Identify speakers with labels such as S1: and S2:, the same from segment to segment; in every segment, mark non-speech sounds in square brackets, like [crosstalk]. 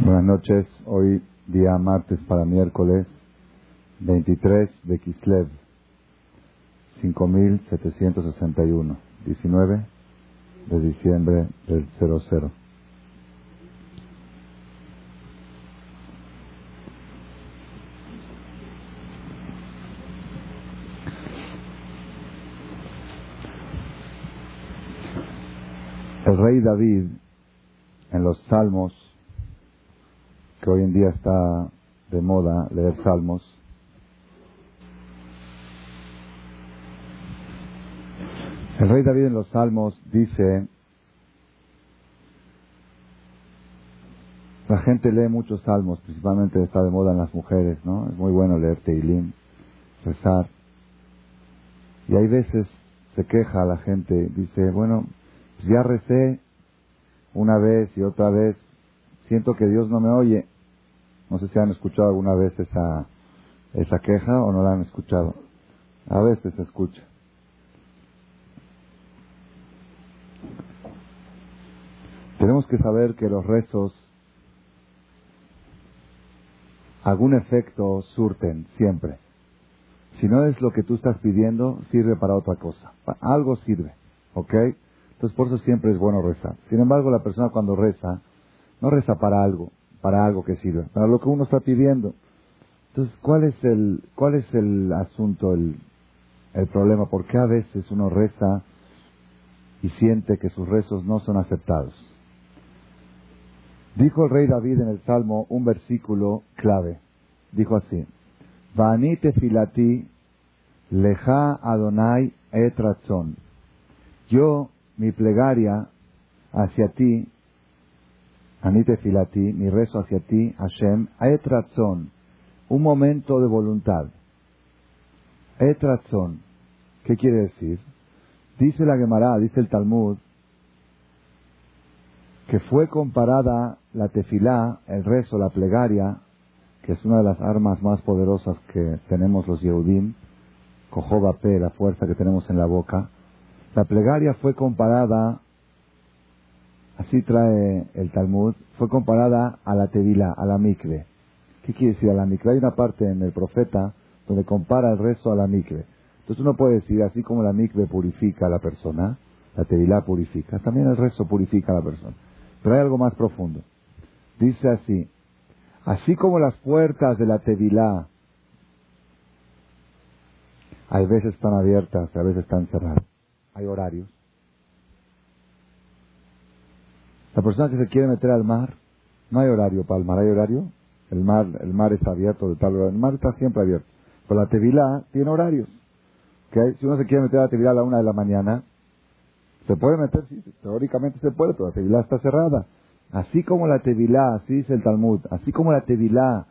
S1: Buenas noches, hoy día martes para miércoles 23 de Kislev 5761, 19 de diciembre del 00. El rey David en los salmos que hoy en día está de moda leer salmos. El rey David en los salmos dice, la gente lee muchos salmos, principalmente está de moda en las mujeres, ¿no? Es muy bueno leer Teilim, rezar. Y hay veces se queja la gente, dice, bueno, pues ya recé una vez y otra vez, siento que Dios no me oye. No sé si han escuchado alguna vez esa, esa queja o no la han escuchado. A veces se escucha. Tenemos que saber que los rezos algún efecto surten siempre. Si no es lo que tú estás pidiendo, sirve para otra cosa. Algo sirve, ¿ok? Entonces por eso siempre es bueno rezar. Sin embargo, la persona cuando reza, no reza para algo, para algo que sirva, para lo que uno está pidiendo. Entonces, ¿cuál es el, cuál es el asunto, el, el problema? ¿Por qué a veces uno reza y siente que sus rezos no son aceptados? Dijo el rey David en el Salmo un versículo clave. Dijo así: Vanite filati leja Adonai etratzon. Yo, mi plegaria hacia ti, Anite filati, mi rezo hacia ti, Hashem, etratzon, un momento de voluntad. Etratzon, ¿qué quiere decir? Dice la Gemara, dice el Talmud, que fue comparada la tefilá, el rezo, la plegaria, que es una de las armas más poderosas que tenemos los Yehudim, Pe, la fuerza que tenemos en la boca. La plegaria fue comparada así trae el Talmud, fue comparada a la tevila, a la mikve. ¿Qué quiere decir a la mikve? Hay una parte en el profeta donde compara el rezo a la mikve. Entonces uno puede decir, así como la mikve purifica a la persona, la tevilá purifica, también el rezo purifica a la persona. Pero hay algo más profundo. Dice así, así como las puertas de la tevilá hay veces están abiertas, a veces están cerradas, hay horarios. La persona que se quiere meter al mar, no hay horario para el mar, ¿hay horario? El mar, el mar está abierto de tal hora, el mar está siempre abierto. Pero la tevilá tiene horarios. Si uno se quiere meter a la tevilá a la una de la mañana, se puede meter, sí, teóricamente se puede, pero la tevilá está cerrada. Así como la tevilá, así dice el Talmud, así como la tevilá,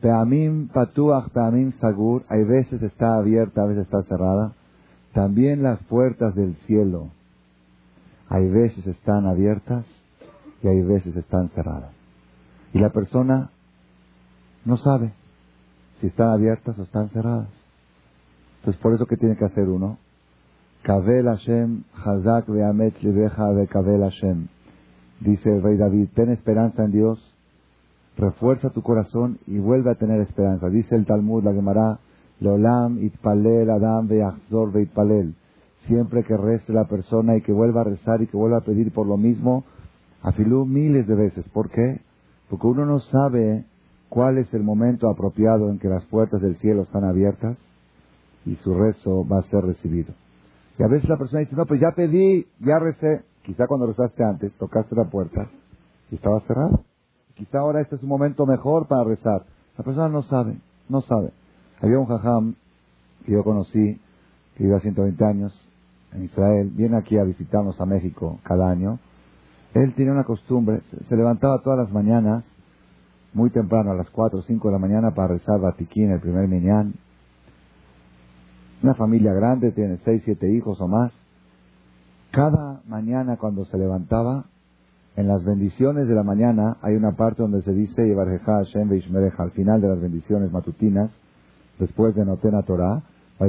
S1: Peamim patuach, peamim sagur, hay veces está abierta, a veces está cerrada. También las puertas del cielo, hay veces están abiertas y hay veces están cerradas. Y la persona no sabe si están abiertas o están cerradas. Entonces, por eso, que tiene que hacer uno? Kabel Hashem, Hazak ve'amet libeja de Kabel Hashem. Dice el rey David, ten esperanza en Dios, refuerza tu corazón y vuelve a tener esperanza. Dice el Talmud, la Gemara, Leolam itpalel Adam ve'achzor ve'itpalel siempre que reste la persona y que vuelva a rezar y que vuelva a pedir por lo mismo, afilú miles de veces. ¿Por qué? Porque uno no sabe cuál es el momento apropiado en que las puertas del cielo están abiertas y su rezo va a ser recibido. Y a veces la persona dice, no, pues ya pedí, ya recé. Quizá cuando rezaste antes, tocaste la puerta y estaba cerrada. Quizá ahora este es un momento mejor para rezar. La persona no sabe, no sabe. Había un jajam que yo conocí, que iba a 120 años, en Israel, viene aquí a visitarnos a México cada año, él tenía una costumbre, se levantaba todas las mañanas, muy temprano, a las 4 o 5 de la mañana, para rezar Batiquín, el primer minyan. Una familia grande, tiene 6, 7 hijos o más. Cada mañana cuando se levantaba, en las bendiciones de la mañana hay una parte donde se dice al final de las bendiciones matutinas, después de Notena Torah, y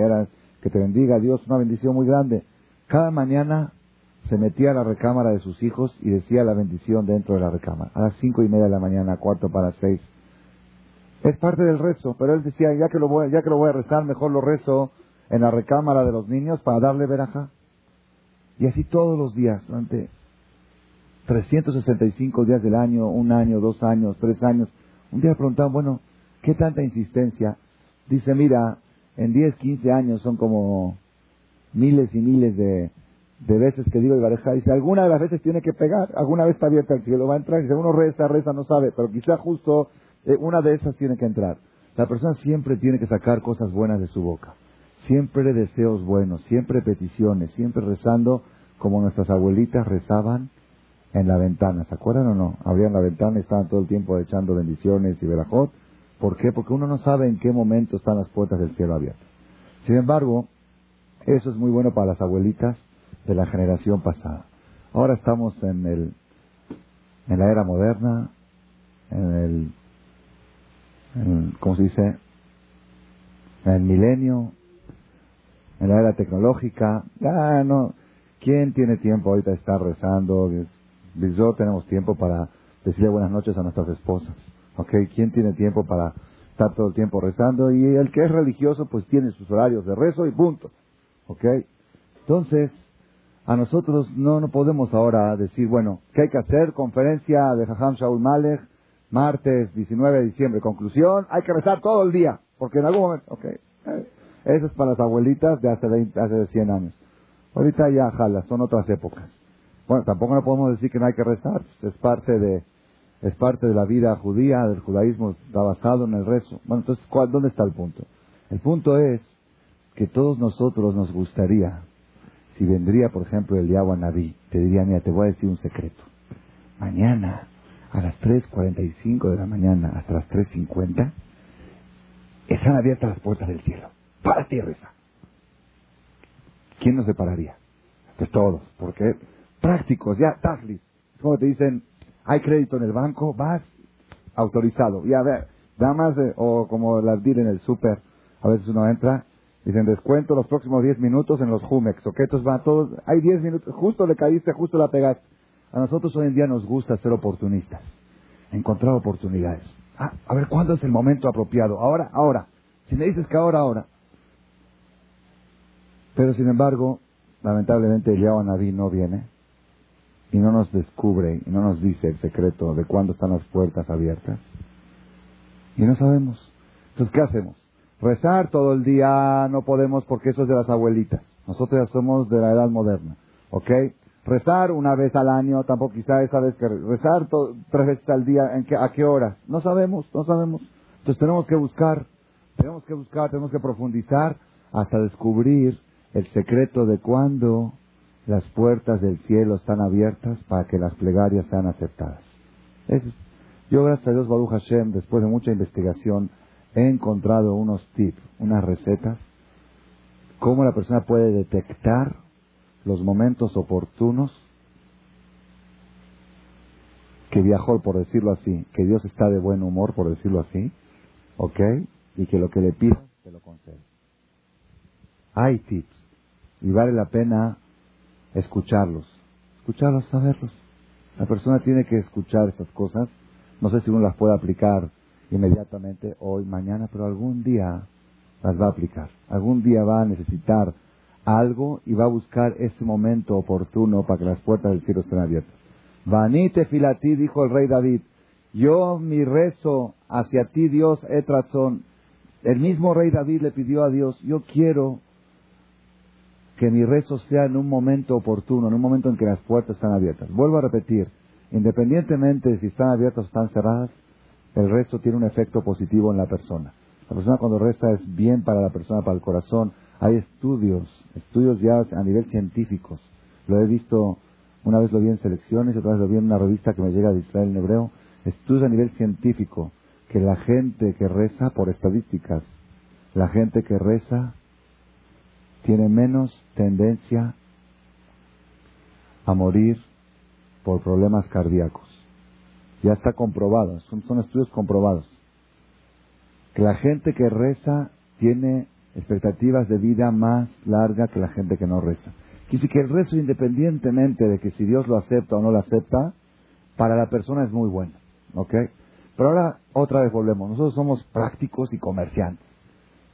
S1: era que te bendiga Dios, una bendición muy grande. Cada mañana se metía a la recámara de sus hijos y decía la bendición dentro de la recámara. A las cinco y media de la mañana, cuarto para seis. Es parte del rezo, pero él decía, ya que lo voy, ya que lo voy a rezar, mejor lo rezo en la recámara de los niños para darle veraja. Y así todos los días, durante 365 días del año, un año, dos años, tres años. Un día preguntaban, bueno, ¿qué tanta insistencia? Dice, mira, en 10, 15 años son como miles y miles de, de veces que digo y Dice, alguna de las veces tiene que pegar, alguna vez está abierta el cielo, va a entrar. Dice, uno reza, reza, no sabe, pero quizá justo eh, una de esas tiene que entrar. La persona siempre tiene que sacar cosas buenas de su boca. Siempre deseos buenos, siempre peticiones, siempre rezando como nuestras abuelitas rezaban en la ventana. ¿Se acuerdan o no? Abrían la ventana y estaban todo el tiempo echando bendiciones y verajot. ¿Por qué? Porque uno no sabe en qué momento están las puertas del cielo abiertas. Sin embargo, eso es muy bueno para las abuelitas de la generación pasada. Ahora estamos en el en la era moderna, en el, en, ¿cómo se dice? En el milenio, en la era tecnológica. Ya no, ¿quién tiene tiempo ahorita de estar rezando? Yo tenemos tiempo para decirle buenas noches a nuestras esposas. ¿Ok? ¿Quién tiene tiempo para estar todo el tiempo rezando? Y el que es religioso, pues tiene sus horarios de rezo y punto. ¿Ok? Entonces, a nosotros no, no podemos ahora decir, bueno, ¿qué hay que hacer? Conferencia de Jajam Shaul Malek, martes 19 de diciembre. Conclusión, hay que rezar todo el día, porque en algún momento, ok. Eso es para las abuelitas de hace, 20, hace 100 años. Ahorita ya jala, son otras épocas. Bueno, tampoco no podemos decir que no hay que rezar, es parte de, es parte de la vida judía, del judaísmo, está basado en el rezo. Bueno, entonces, ¿dónde está el punto? El punto es que todos nosotros nos gustaría, si vendría, por ejemplo, el Yahweh Naví, te diría, mira, te voy a decir un secreto. Mañana, a las 3.45 de la mañana hasta las 3.50, están abiertas las puertas del cielo. Para ti reza. ¿Quién nos separaría? Pues todos. porque Prácticos, ya, taglis. Es como te dicen, hay crédito en el banco, vas, autorizado. Ya, ver, nada más, o como las dir en el súper, a veces uno entra, dicen descuento los próximos 10 minutos en los Jumex, o que estos van todos, hay 10 minutos, justo le caíste, justo la pegaste. A nosotros hoy en día nos gusta ser oportunistas, encontrar oportunidades. Ah, a ver, ¿cuándo es el momento apropiado? Ahora, ahora. Si me dices que ahora, ahora. Pero sin embargo, lamentablemente el Naví no viene y no nos descubre y no nos dice el secreto de cuándo están las puertas abiertas. Y no sabemos. Entonces, ¿qué hacemos? Rezar todo el día no podemos porque eso es de las abuelitas. Nosotros ya somos de la edad moderna. ¿Ok? Rezar una vez al año, tampoco quizá esa vez que rezar tres veces al día, ¿en ¿a qué horas? No sabemos, no sabemos. Entonces tenemos que buscar, tenemos que buscar, tenemos que profundizar hasta descubrir el secreto de cuándo las puertas del cielo están abiertas para que las plegarias sean aceptadas. yo, gracias a Dios, Baruch Hashem, después de mucha investigación, he encontrado unos tips, unas recetas, cómo la persona puede detectar los momentos oportunos que viajó, por decirlo así, que Dios está de buen humor, por decirlo así, ¿ok? Y que lo que le pida, se lo concede. Hay tips y vale la pena escucharlos, escucharlos, saberlos. La persona tiene que escuchar estas cosas. No sé si uno las puede aplicar inmediatamente, hoy, mañana, pero algún día las va a aplicar. Algún día va a necesitar algo y va a buscar este momento oportuno para que las puertas del cielo estén abiertas. Vanite filatí, dijo el rey David, yo mi rezo hacia ti, Dios, etrazón. El mismo rey David le pidió a Dios, yo quiero que mi rezo sea en un momento oportuno, en un momento en que las puertas están abiertas. Vuelvo a repetir, independientemente de si están abiertas o están cerradas, el rezo tiene un efecto positivo en la persona. La persona cuando reza es bien para la persona, para el corazón. Hay estudios, estudios ya a nivel científico. Lo he visto, una vez lo vi en selecciones, otra vez lo vi en una revista que me llega de Israel en hebreo. Estudios a nivel científico, que la gente que reza, por estadísticas, la gente que reza tiene menos tendencia a morir por problemas cardíacos. Ya está comprobado, son, estudios comprobados. Que la gente que reza tiene expectativas de vida más larga que la gente que no reza. Quiere decir que el rezo, independientemente de que si Dios lo acepta o no lo acepta, para la persona es muy bueno. ¿Ok? Pero ahora otra vez volvemos. Nosotros somos prácticos y comerciantes.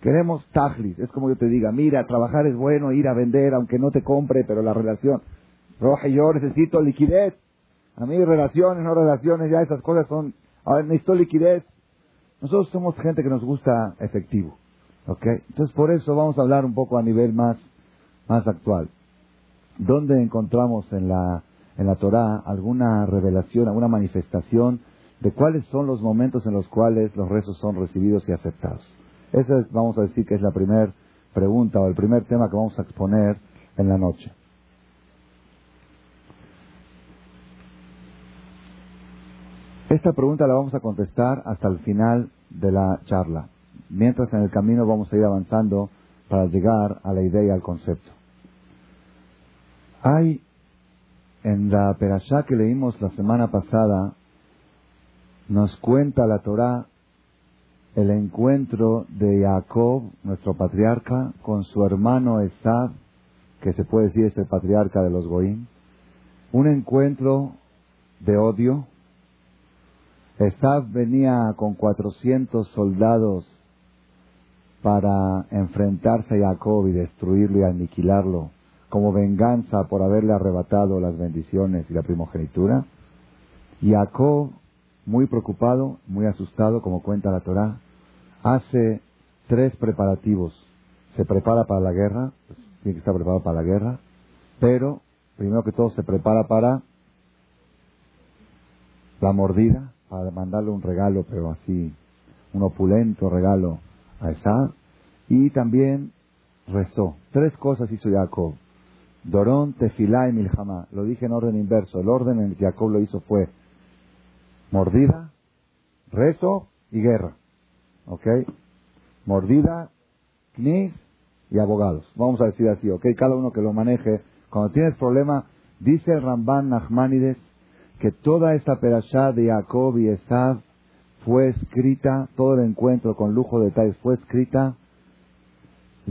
S1: Queremos tajlis. Es como yo te diga, mira, trabajar es bueno, ir a vender, aunque no te compre, pero la relación. Roja, yo necesito liquidez. A mí relaciones, no relaciones, ya esas cosas son... A ver, necesito liquidez. Nosotros somos gente que nos gusta efectivo. ¿Ok? Entonces por eso vamos a hablar un poco a nivel más, más actual. ¿Dónde encontramos en la, en la Torah alguna revelación, alguna manifestación de cuáles son los momentos en los cuales los rezos son recibidos y aceptados? Esa es, vamos a decir que es la primera pregunta o el primer tema que vamos a exponer en la noche. Esta pregunta la vamos a contestar hasta el final de la charla. Mientras en el camino vamos a ir avanzando para llegar a la idea y al concepto. Hay en la perashá que leímos la semana pasada, nos cuenta la Torá el encuentro de Jacob, nuestro patriarca, con su hermano Esab, que se puede decir es el patriarca de los Goim. Un encuentro de odio. Esab venía con 400 soldados para enfrentarse a Jacob y destruirlo y aniquilarlo como venganza por haberle arrebatado las bendiciones y la primogenitura. Y Jacob, muy preocupado, muy asustado, como cuenta la Torá, hace tres preparativos. Se prepara para la guerra, pues, tiene que estar preparado para la guerra, pero primero que todo se prepara para la mordida, para mandarle un regalo, pero así, un opulento regalo a Esad, y también rezó. Tres cosas hizo Jacob. Dorón, Tefilá y Milhamá. Lo dije en orden inverso. El orden en el que Jacob lo hizo fue mordida, rezo y guerra. ¿Ok? Mordida, knis y abogados. Vamos a decir así, ¿ok? Cada uno que lo maneje. Cuando tienes problema, dice el Ramban Nachmanides que toda esta perashá de Jacob y Esav fue escrita, todo el encuentro con lujo de detalles fue escrita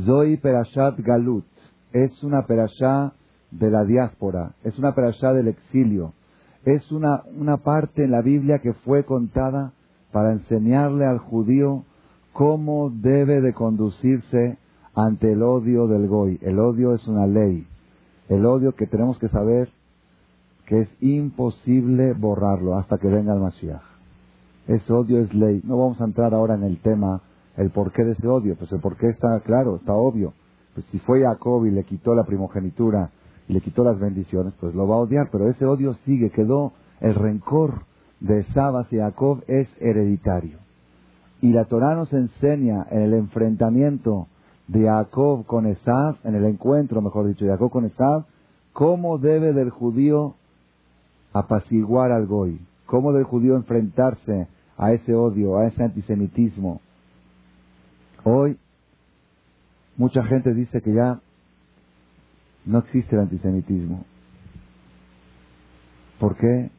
S1: Zoe Perashat Galut es una perashá de la diáspora, es una perashá del exilio, es una, una parte en la Biblia que fue contada para enseñarle al judío cómo debe de conducirse ante el odio del goy. El odio es una ley, el odio que tenemos que saber que es imposible borrarlo hasta que venga el Mashiach. Ese odio es ley. No vamos a entrar ahora en el tema, el porqué de ese odio, pues el porqué está claro, está obvio. Pues si fue Jacob y le quitó la primogenitura y le quitó las bendiciones, pues lo va a odiar, pero ese odio sigue, quedó el rencor de Esab y Jacob es hereditario. Y la Torah nos enseña en el enfrentamiento de Jacob con Esab, en el encuentro, mejor dicho, de Jacob con Esab, cómo debe del judío apaciguar al goy, cómo debe el judío enfrentarse a ese odio, a ese antisemitismo. Hoy Mucha gente dice que ya no existe el antisemitismo. ¿Por qué?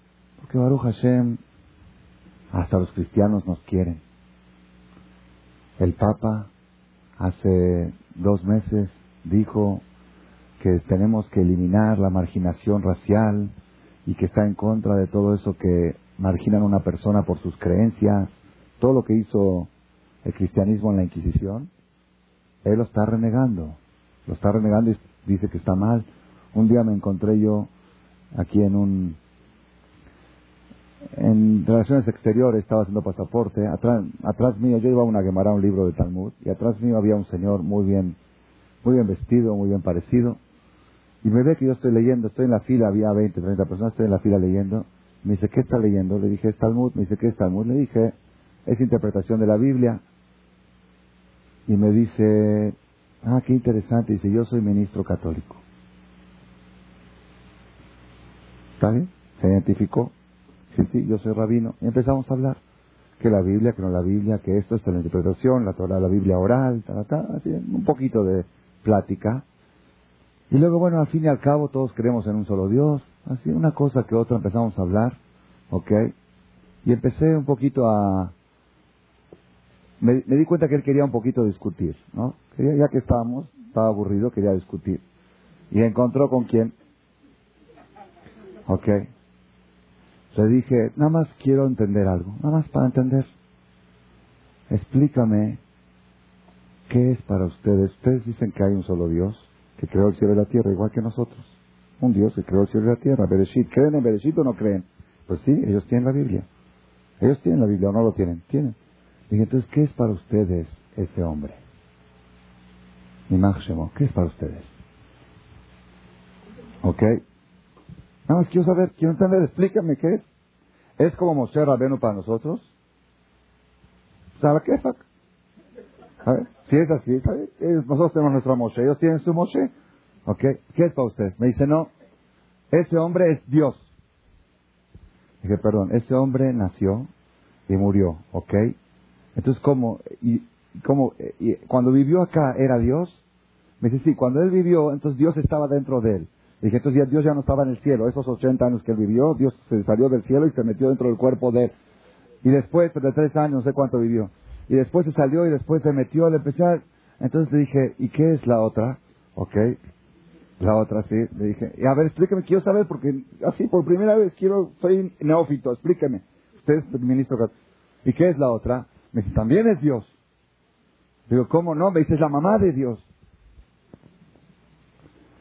S1: Porque Baruch Hashem, hasta los cristianos nos quieren. El Papa hace dos meses dijo que tenemos que eliminar la marginación racial y que está en contra de todo eso que marginan a una persona por sus creencias, todo lo que hizo el cristianismo en la Inquisición. Él lo está renegando, lo está renegando y dice que está mal. Un día me encontré yo aquí en un en relaciones exteriores estaba haciendo pasaporte atrás, atrás mío yo iba a una Gemara un libro de Talmud y atrás mío había un señor muy bien muy bien vestido muy bien parecido y me ve que yo estoy leyendo estoy en la fila había 20 30 personas estoy en la fila leyendo me dice ¿qué está leyendo? le dije es Talmud me dice ¿qué es Talmud? le dije es interpretación de la Biblia y me dice, ah, qué interesante, dice, yo soy ministro católico. ¿Está bien? Se identificó. Sí, sí, yo soy rabino. Y empezamos a hablar. Que la Biblia, que no la Biblia, que esto es la interpretación, la Torah, la Biblia oral, ta, ta, así, un poquito de plática. Y luego, bueno, al fin y al cabo todos creemos en un solo Dios. Así, una cosa que otra empezamos a hablar. ¿Ok? Y empecé un poquito a, me, di cuenta que él quería un poquito discutir, ¿no? ya que estábamos, estaba aburrido, quería discutir. ¿Y encontró con quién? Ok. Le dije, nada más quiero entender algo, nada más para entender. Explícame qué es para ustedes. Ustedes dicen que hay un solo Dios que creó el cielo y la tierra, igual que nosotros. Un Dios que creó el cielo y la tierra. Bereshit. ¿Creen en Bereshit o no creen? Pues sí, ellos tienen la Biblia. Ellos tienen la Biblia o no lo tienen. Tienen. Dije, entonces, ¿qué es para ustedes ese hombre? Mi máximo, ¿qué es para ustedes? ¿Ok? Nada más quiero saber, quiero entender, explícame qué es. ¿Es como Moshe Rabenu para nosotros? ¿Sabe qué? A ver, si es así, nosotros tenemos nuestro Moshe, ellos tienen su Moshe. ¿Ok? ¿Qué es para ustedes? Me dice, no, ese hombre es Dios. Dije, perdón, ese hombre nació y murió, ¿ok? Entonces, ¿cómo? Y, ¿cómo? Y, cuando vivió acá, ¿era Dios? Me dice, sí, cuando él vivió, entonces Dios estaba dentro de él. Dije, entonces ya Dios ya no estaba en el cielo. Esos 80 años que él vivió, Dios se salió del cielo y se metió dentro del cuerpo de él. Y después, de tres años, no sé cuánto vivió. Y después se salió y después se metió, le empecé Entonces le dije, ¿y qué es la otra? ¿Ok? La otra, sí. Le dije, y a ver, explíqueme, quiero saber, porque así por primera vez quiero, soy neófito, explíqueme. Usted es ministro. ¿Y qué es la otra? Me dice, también es Dios. Digo, ¿cómo no? Me dice, es la mamá de Dios.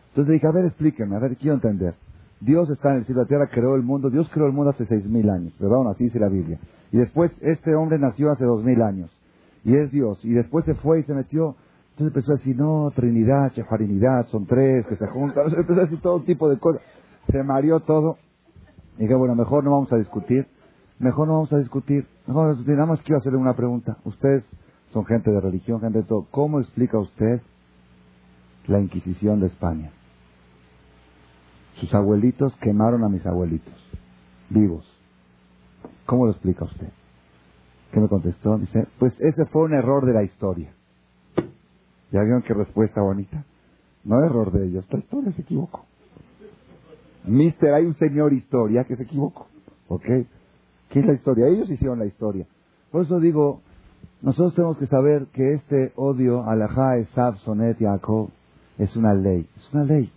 S1: Entonces dije, a ver, explíqueme, a ver, quiero entender. Dios está en el cielo de la tierra, creó el mundo. Dios creó el mundo hace seis mil años, perdón, así dice la Biblia. Y después este hombre nació hace dos mil años. Y es Dios. Y después se fue y se metió. Entonces empezó a decir, no, Trinidad, Chefarinidad, son tres que se juntan. [laughs] Empezó a decir todo tipo de cosas. Se mareó todo. Y dije, bueno, mejor no vamos a discutir. Mejor no vamos a discutir. Mejor vamos a discutir. Nada más quiero hacerle una pregunta. Ustedes son gente de religión, gente de todo. ¿Cómo explica usted la Inquisición de España? Sus abuelitos quemaron a mis abuelitos, vivos. ¿Cómo lo explica usted? ¿Qué me contestó? Dice, pues ese fue un error de la historia. ¿Ya vieron qué respuesta bonita? No error de ellos, la historia se equivocó. Mister, hay un señor historia que se equivocó. ¿Ok? ¿Qué es la historia? Ellos hicieron la historia. Por eso digo, nosotros tenemos que saber que este odio, alajá, esab, sonet, yaakov, es una ley. Es una ley.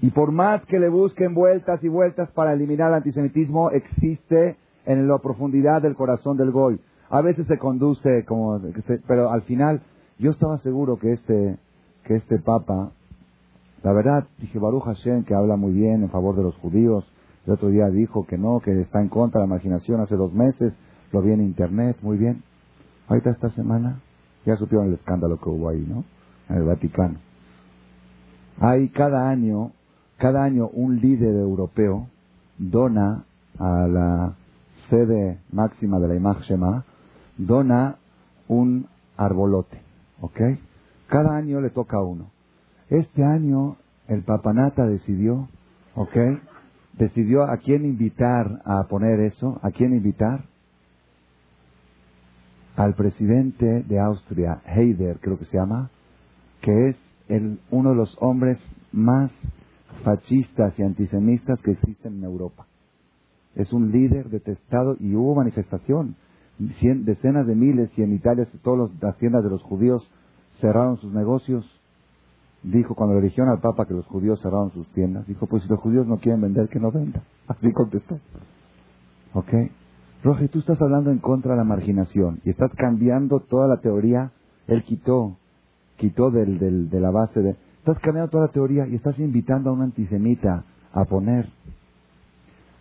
S1: Y por más que le busquen vueltas y vueltas para eliminar el antisemitismo, existe en la profundidad del corazón del Goy. A veces se conduce como, pero al final yo estaba seguro que este, que este Papa, la verdad, dije Baruch Hashem que habla muy bien en favor de los judíos. El otro día dijo que no, que está en contra de la marginación hace dos meses. Lo vi en internet, muy bien. Ahorita esta semana ya supieron el escándalo que hubo ahí, ¿no? En el Vaticano. Hay cada año cada año un líder europeo dona a la sede máxima de la imagen Shema, dona un arbolote, ¿ok? Cada año le toca uno. Este año el papanata decidió, ¿ok? Decidió a quién invitar a poner eso, a quién invitar. Al presidente de Austria, Heider, creo que se llama, que es el, uno de los hombres más fascistas y antisemitas que existen en Europa. Es un líder detestado y hubo manifestación. Decenas de miles y en Italia todas las tiendas de los judíos cerraron sus negocios. Dijo cuando le dijeron al Papa que los judíos cerraron sus tiendas, dijo, pues si los judíos no quieren vender, que no vendan. [laughs] Así contestó. ¿Ok? Roge, tú estás hablando en contra de la marginación y estás cambiando toda la teoría. Él quitó, quitó del, del, de la base de Estás cambiando toda la teoría y estás invitando a un antisemita a poner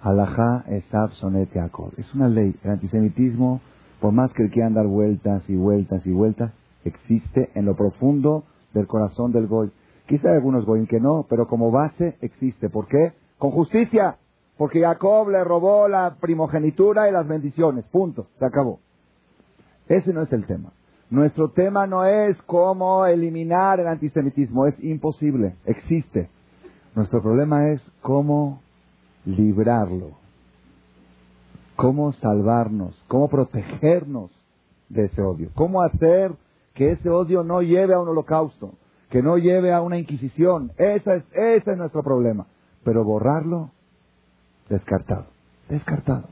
S1: Alajá Esab Sonet Yaakov. Es una ley. El antisemitismo, por más que quieran dar vueltas y vueltas y vueltas, existe en lo profundo del corazón del Goy. Quizá hay algunos Goy que no, pero como base existe. ¿Por qué? Con justicia. Porque Jacob le robó la primogenitura y las bendiciones. Punto. Se acabó. Ese no es el tema. Nuestro tema no es cómo eliminar el antisemitismo, es imposible, existe. Nuestro problema es cómo librarlo, cómo salvarnos, cómo protegernos de ese odio, cómo hacer que ese odio no lleve a un holocausto, que no lleve a una inquisición. Ese es, ese es nuestro problema. Pero borrarlo, descartado, descartado.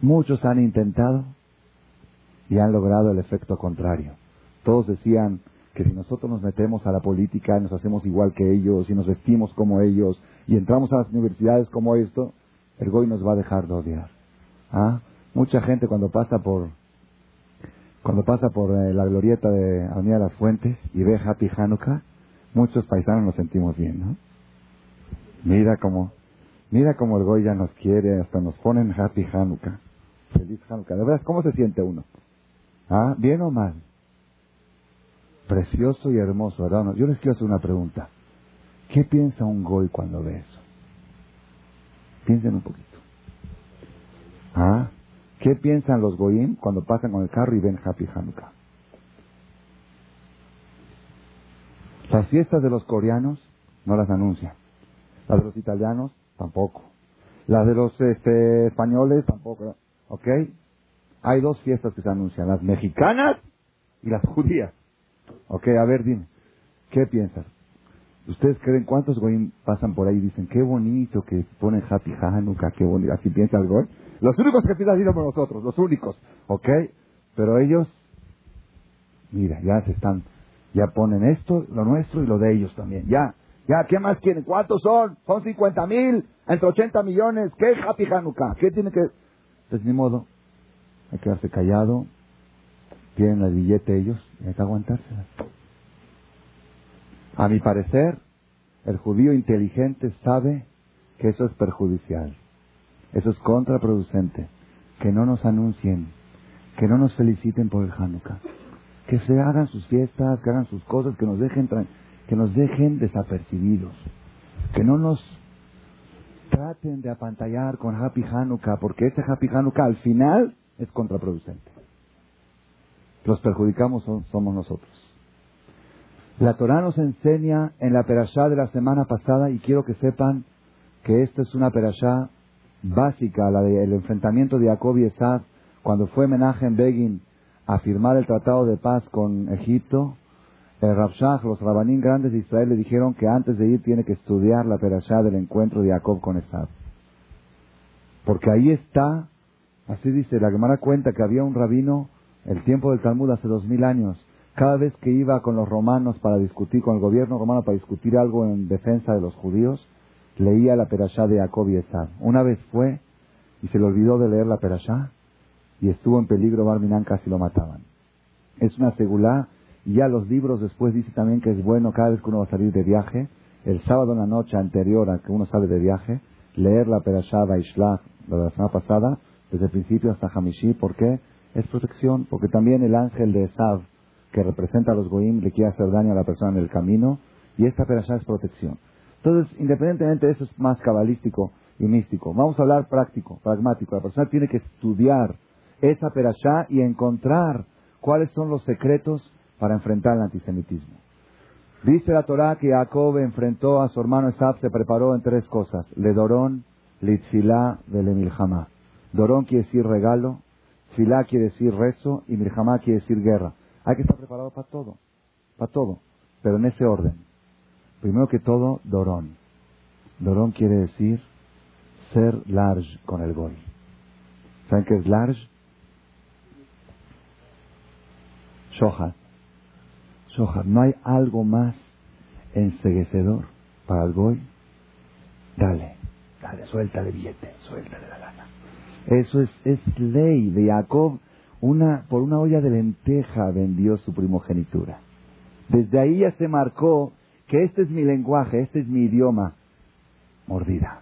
S1: Muchos han intentado, y han logrado el efecto contrario. Todos decían que si nosotros nos metemos a la política, nos hacemos igual que ellos y nos vestimos como ellos y entramos a las universidades como esto, el Goy nos va a dejar de odiar. ¿Ah? Mucha gente cuando pasa por cuando pasa por eh, la glorieta de Avenida de las Fuentes y ve Happy Hanukkah, muchos paisanos nos sentimos bien, ¿no? Mira cómo, mira cómo el Goy ya nos quiere, hasta nos ponen Happy Hanukkah. Feliz Hanukkah. De verdad, ¿cómo se siente uno? ¿Ah? ¿Bien o mal? Precioso y hermoso, ¿verdad? Yo les quiero hacer una pregunta. ¿Qué piensa un Goy cuando ve eso? Piensen un poquito. ¿Ah? ¿Qué piensan los Goyim cuando pasan con el carro y ven Happy Hanukkah? Las fiestas de los coreanos no las anuncian. Las de los italianos tampoco. Las de los este, españoles tampoco. ¿Ok? Hay dos fiestas que se anuncian, las mexicanas y las judías. ¿Ok? A ver, dime, ¿qué piensas? ¿Ustedes creen cuántos goyim pasan por ahí y dicen, qué bonito que ponen Happy Hanukkah, qué bonito? Así piensa el goy. Los únicos que piensan somos nosotros, los únicos. ¿Ok? Pero ellos, mira, ya se están, ya ponen esto, lo nuestro y lo de ellos también. Ya, ya, ¿qué más quieren? ¿Cuántos son? Son 50 mil, entre 80 millones. ¿Qué Happy Hanukkah? ¿Qué tiene que...? Pues ni modo, hay que quedarse callado, tienen el billete ellos y hay que aguantárselas. A mi parecer, el judío inteligente sabe que eso es perjudicial, eso es contraproducente, que no nos anuncien, que no nos feliciten por el Hanukkah, que se hagan sus fiestas, que hagan sus cosas, que nos dejen, que nos dejen desapercibidos, que no nos traten de apantallar con Happy Hanukkah, porque ese Happy Hanukkah al final es contraproducente. Los perjudicamos somos nosotros. La Torah nos enseña en la perashá de la semana pasada, y quiero que sepan que esto es una perashá básica, la del enfrentamiento de Jacob y Esad, cuando fue Menachem Begin a firmar el tratado de paz con Egipto, el Rabshah, los rabanín grandes de Israel le dijeron que antes de ir tiene que estudiar la perashá del encuentro de Jacob con Esad. Porque ahí está, así dice, la Gemara cuenta que había un rabino, el tiempo del Talmud hace dos mil años, cada vez que iba con los romanos para discutir, con el gobierno romano para discutir algo en defensa de los judíos, leía la perashá de Jacob y Esad. Una vez fue y se le olvidó de leer la perashá y estuvo en peligro, Barminan casi lo mataban. Es una segulá y ya los libros después dice también que es bueno cada vez que uno va a salir de viaje, el sábado en la noche anterior a que uno sale de viaje, leer la perashá Vaishlach de la semana pasada, desde el principio hasta Hamishi, ¿por qué? Es protección, porque también el ángel de Esav, que representa a los goim le quiere hacer daño a la persona en el camino y esta perashá es protección. Entonces, independientemente de eso es más cabalístico y místico. Vamos a hablar práctico, pragmático. La persona tiene que estudiar esa perashá y encontrar cuáles son los secretos para enfrentar el antisemitismo. Dice la Torá que Jacob enfrentó a su hermano Esab, se preparó en tres cosas. Le Dorón, Litzilá, Velemilhamá. Dorón quiere decir regalo, Tfilá quiere decir rezo y Milhamá quiere decir guerra. Hay que estar preparado para todo, para todo, pero en ese orden. Primero que todo, Dorón. Dorón quiere decir ser large con el gol. ¿Saben qué es large? Shohat. Shohat. No hay algo más enseguecedor para el gol. Dale, dale, suéltale billete, suéltale la lana. Eso es, es ley de Jacob una, por una olla de lenteja vendió su primogenitura. Desde ahí ya se marcó que este es mi lenguaje, este es mi idioma. Mordida.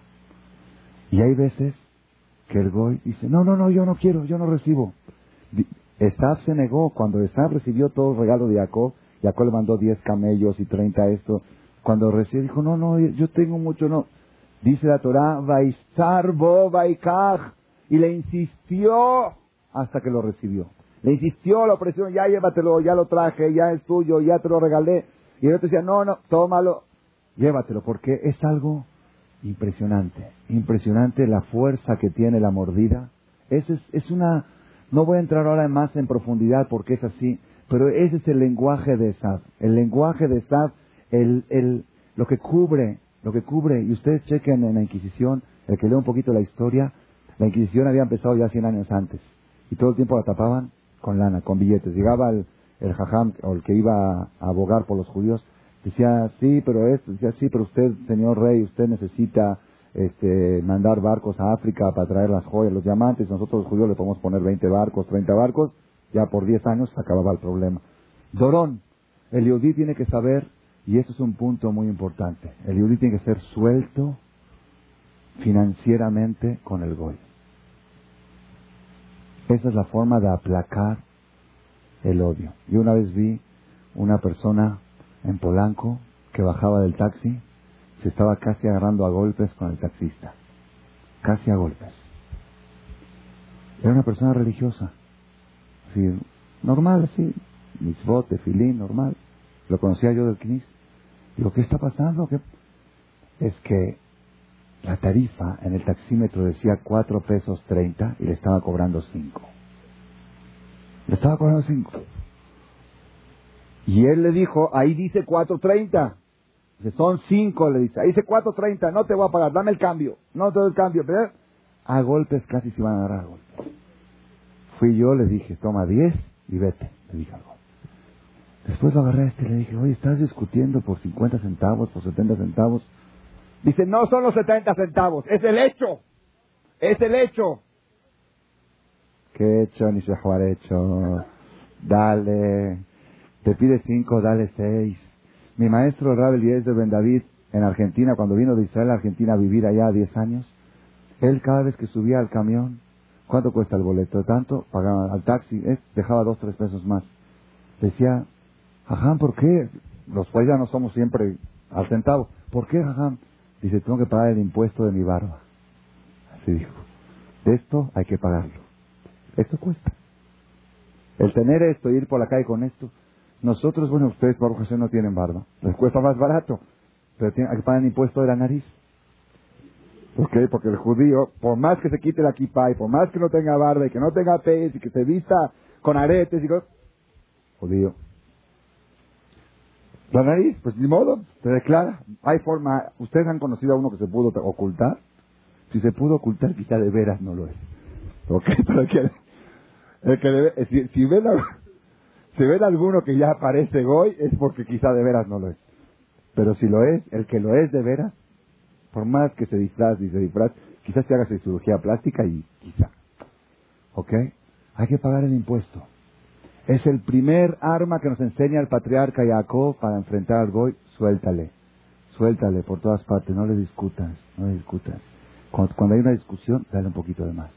S1: Y hay veces que el Goy dice, no, no, no, yo no quiero, yo no recibo. Esab se negó, cuando Esab recibió todo el regalo de Jacob, Jacob le mandó 10 camellos y 30 esto. Cuando recibió, dijo, no, no, yo tengo mucho, no. Dice la Torah, Vaisarbo Vaikaj, y le insistió hasta que lo recibió. Le insistió, la opresión, ya llévatelo, ya lo traje, ya es tuyo, ya te lo regalé. Y el otro decía, no, no, tómalo, llévatelo, porque es algo impresionante, impresionante la fuerza que tiene la mordida. Es, es, es una, no voy a entrar ahora más en profundidad porque es así, pero ese es el lenguaje de Esad. El lenguaje de Esad, el, el, lo que cubre, lo que cubre, y ustedes chequen en la Inquisición, el que lee un poquito la historia, la Inquisición había empezado ya 100 años antes y todo el tiempo la tapaban con lana, con billetes. Llegaba el, el jajam o el que iba a abogar por los judíos, decía, sí, pero esto, decía, sí, pero usted, señor rey, usted necesita este, mandar barcos a África para traer las joyas, los diamantes, nosotros los judíos le podemos poner 20 barcos, 30 barcos, ya por 10 años acababa el problema. Dorón, el yudí tiene que saber, y eso es un punto muy importante, el yudí tiene que ser suelto financieramente con el goy. Esa es la forma de aplacar el odio. Yo una vez vi una persona en Polanco que bajaba del taxi, se estaba casi agarrando a golpes con el taxista. Casi a golpes. Era una persona religiosa. Así, normal, así. Mitzvot, tefilín, normal. Lo conocía yo del Knis. Digo, ¿qué está pasando? Es que la tarifa en el taxímetro decía cuatro pesos treinta y le estaba cobrando cinco. Le estaba cobrando cinco. Y él le dijo, ahí dice cuatro treinta. Son cinco, le dice. Ahí dice cuatro treinta, no te voy a pagar, dame el cambio. No te doy el cambio. Pero a golpes casi se iban a dar a golpes. Fui yo, le dije, toma diez y vete. Le dije algo. Después lo agarré a este y le dije, oye, estás discutiendo por 50 centavos, por 70 centavos. Dice, no son los 70 centavos, es el hecho. Es el hecho. ¿Qué hecho? Ni se jugar hecho. Dale. Te pide cinco, dale seis. Mi maestro Rabel Díez de Ben David en Argentina, cuando vino de Israel a Argentina a vivir allá 10 años, él cada vez que subía al camión, ¿cuánto cuesta el boleto? Tanto, pagaba al taxi, dejaba dos, tres pesos más. Decía, Jajam, ¿por qué? Los pues ya no somos siempre al centavo. ¿Por qué, Jajam? Dice, tengo que pagar el impuesto de mi barba. Así dijo. De esto hay que pagarlo. Esto cuesta. El tener esto, ir por la calle con esto. Nosotros, bueno, ustedes, por José, no tienen barba. Les cuesta más barato. Pero hay que pagar el impuesto de la nariz. ¿Por qué? Porque el judío, por más que se quite la kippah y por más que no tenga barba y que no tenga pez y que se vista con aretes y cosas, judío, la nariz, pues ni modo, te declara. Hay forma. ¿Ustedes han conocido a uno que se pudo ocultar? Si se pudo ocultar, quizá de veras no lo es. ¿Ok? [laughs] Pero que, el que debe, si, si, ven, si ven alguno que ya parece goy, es porque quizá de veras no lo es. Pero si lo es, el que lo es de veras, por más que se disfraz y se disfraz, quizás se haga cirugía plástica y quizá. ¿Ok? Hay que pagar el impuesto. Es el primer arma que nos enseña el patriarca Jacob para enfrentar al Goy. Suéltale, suéltale por todas partes, no le discutas, no le discutas. Cuando, hay una discusión, dale un poquito de más.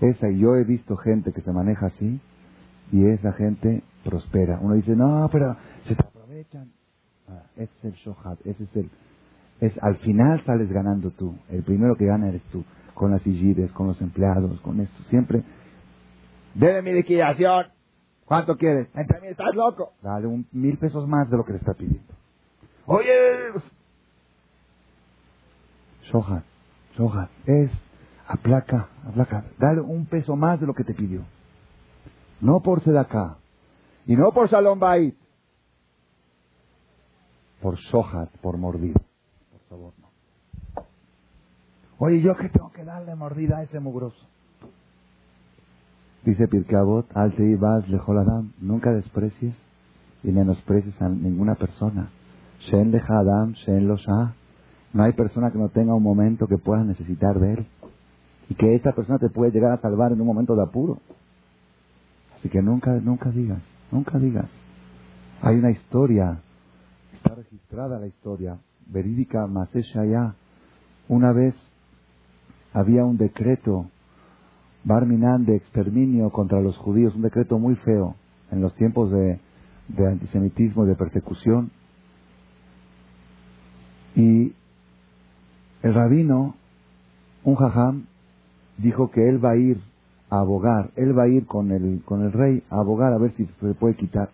S1: Esa, y yo he visto gente que se maneja así, y esa gente prospera. Uno dice, no, pero se te aprovechan. Ah, ese es el shohat, ese es el... Es, al final sales ganando tú. El primero que gana eres tú. Con las sigires, con los empleados, con esto. Siempre... Debe mi liquidación. ¿Cuánto quieres? Entre mí estás loco. Dale un mil pesos más de lo que le está pidiendo. Oye. Soja, Soja, es aplaca, aplaca. Dale un peso más de lo que te pidió. No por acá. Y no por Salón Bait. Por Sohat, por mordida. Por favor, no. Oye, ¿yo qué tengo que darle mordida a ese mugroso? Dice Pirkeabot, Alte y Baz Lejoladam, nunca desprecies y menosprecies a ninguna persona. Shen Adam, Shen Losha. No hay persona que no tenga un momento que pueda necesitar de él. Y que esa persona te puede llegar a salvar en un momento de apuro. Así que nunca, nunca digas, nunca digas. Hay una historia, está registrada la historia, verídica, ya. Una vez había un decreto Barminan de exterminio contra los judíos, un decreto muy feo en los tiempos de, antisemitismo y de persecución. Y el rabino, un jajam, dijo que él va a ir a abogar, él va a ir con el, con el rey a abogar a ver si se puede quitar.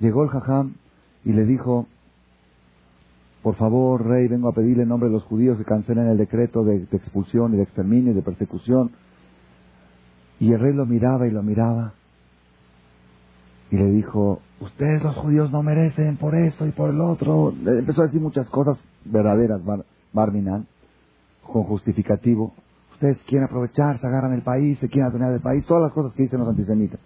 S1: Llegó el jajam y le dijo, por favor, rey, vengo a pedirle en nombre de los judíos que cancelen el decreto de, de expulsión y de exterminio y de persecución y el rey lo miraba y lo miraba. Y le dijo, ustedes los judíos no merecen por esto y por el otro. empezó a decir muchas cosas verdaderas, Barminan, con justificativo. Ustedes quieren aprovechar, se agarran el país, se quieren adueñar del país, todas las cosas que dicen los antisemitas.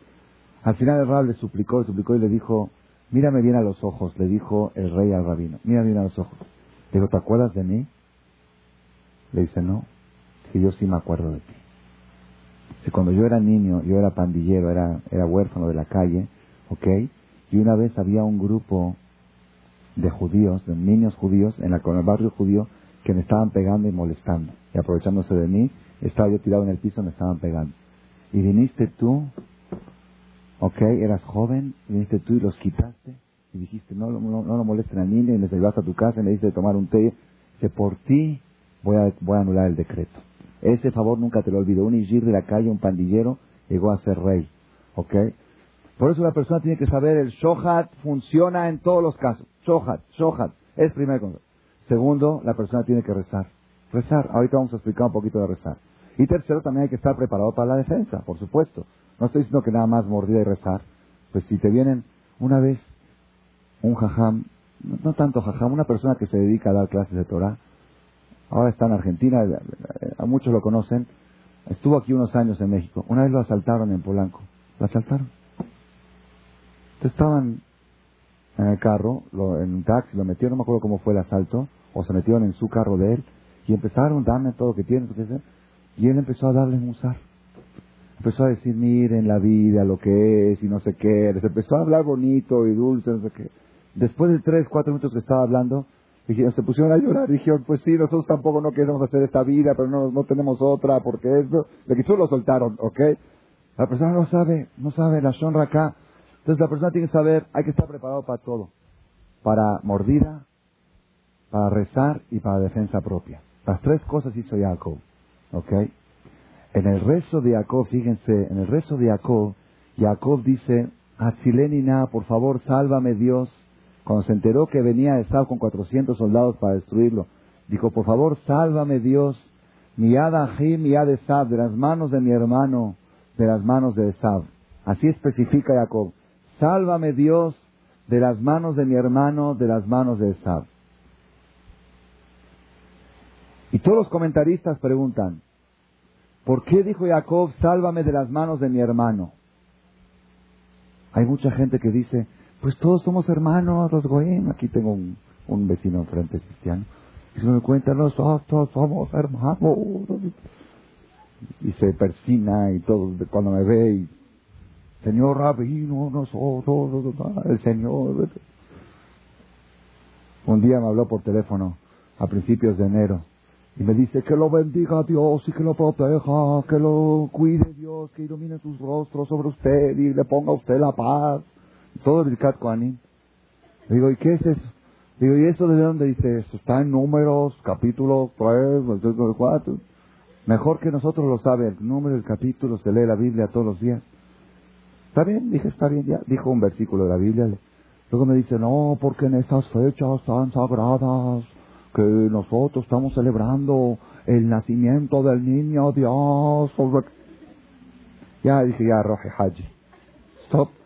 S1: Al final el rab le suplicó, le suplicó y le dijo, mírame bien a los ojos, le dijo el rey al rabino, mírame bien a los ojos. Le dijo, ¿te acuerdas de mí? Le dice, no, que yo sí me acuerdo de ti. Si cuando yo era niño, yo era pandillero, era, era huérfano de la calle, ¿ok? Y una vez había un grupo de judíos, de niños judíos, en, la, con el barrio judío, que me estaban pegando y molestando. Y aprovechándose de mí, estaba yo tirado en el piso, me estaban pegando. Y viniste tú, ok, eras joven, viniste tú y los quitaste. Y dijiste, no, no, no lo molesten al niño, y me llevaste a tu casa y me diste tomar un té. Dice, por ti voy a, voy a anular el decreto. Ese favor nunca te lo olvido. Un Ijir de la calle, un pandillero, llegó a ser rey. ¿Ok? Por eso la persona tiene que saber, el shohat funciona en todos los casos. Shohat, shohat, es primer. Segundo, la persona tiene que rezar. Rezar, ahorita vamos a explicar un poquito de rezar. Y tercero, también hay que estar preparado para la defensa, por supuesto. No estoy diciendo que nada más mordida y rezar. Pues si te vienen una vez un jajam, no tanto jajam, una persona que se dedica a dar clases de Torah, ahora está en Argentina, a muchos lo conocen, estuvo aquí unos años en México. Una vez lo asaltaron en Polanco. Lo asaltaron estaban en el carro, en un taxi, lo metieron, no me acuerdo cómo fue el asalto, o se metieron en su carro de él, y empezaron, dame todo lo que tienes, y él empezó a darles usar. Empezó a decir, miren la vida, lo que es, y no sé qué, les empezó a hablar bonito y dulce, no sé qué. Después de tres, cuatro minutos que estaba hablando, dijeron, se pusieron a llorar, dijeron, pues sí, nosotros tampoco no queremos hacer esta vida, pero no, no tenemos otra, porque esto, de que tú lo soltaron, ¿ok? La persona no sabe, no sabe la shonra acá, entonces la persona tiene que saber, hay que estar preparado para todo. Para mordida, para rezar y para defensa propia. Las tres cosas hizo Jacob. ¿Ok? En el rezo de Jacob, fíjense, en el rezo de Jacob, Jacob dice, nada, por favor, sálvame Dios. Cuando se enteró que venía Esab con 400 soldados para destruirlo, dijo, por favor, sálvame Dios, mi Adahim, mi Esab, de las manos de mi hermano, de las manos de Esab. Así especifica Jacob. Sálvame Dios de las manos de mi hermano, de las manos de Esab. Y todos los comentaristas preguntan, ¿por qué dijo Jacob, sálvame de las manos de mi hermano? Hay mucha gente que dice, pues todos somos hermanos, los goyim. Aquí tengo un, vecino enfrente cristiano. Y se me cuenta, nosotros somos hermanos. Y se persina y todo, cuando me ve y Señor Rabino, nosotros, el Señor. Un día me habló por teléfono a principios de enero y me dice que lo bendiga Dios y que lo proteja, que lo cuide Dios, que ilumine sus rostros sobre usted y le ponga a usted la paz. Todo el Kat Le digo, ¿y qué es eso? Digo, ¿y eso de dónde dice eso? Está en números, capítulo 3, 4. Mejor que nosotros lo sabe, el número, el capítulo, se lee la Biblia todos los días. Está bien, dije, está bien, ya. Dijo un versículo de la Biblia. Luego me dice, no, porque en estas fechas tan sagradas que nosotros estamos celebrando el nacimiento del niño Dios. Ya dije, ya, Roje Haji. Stop.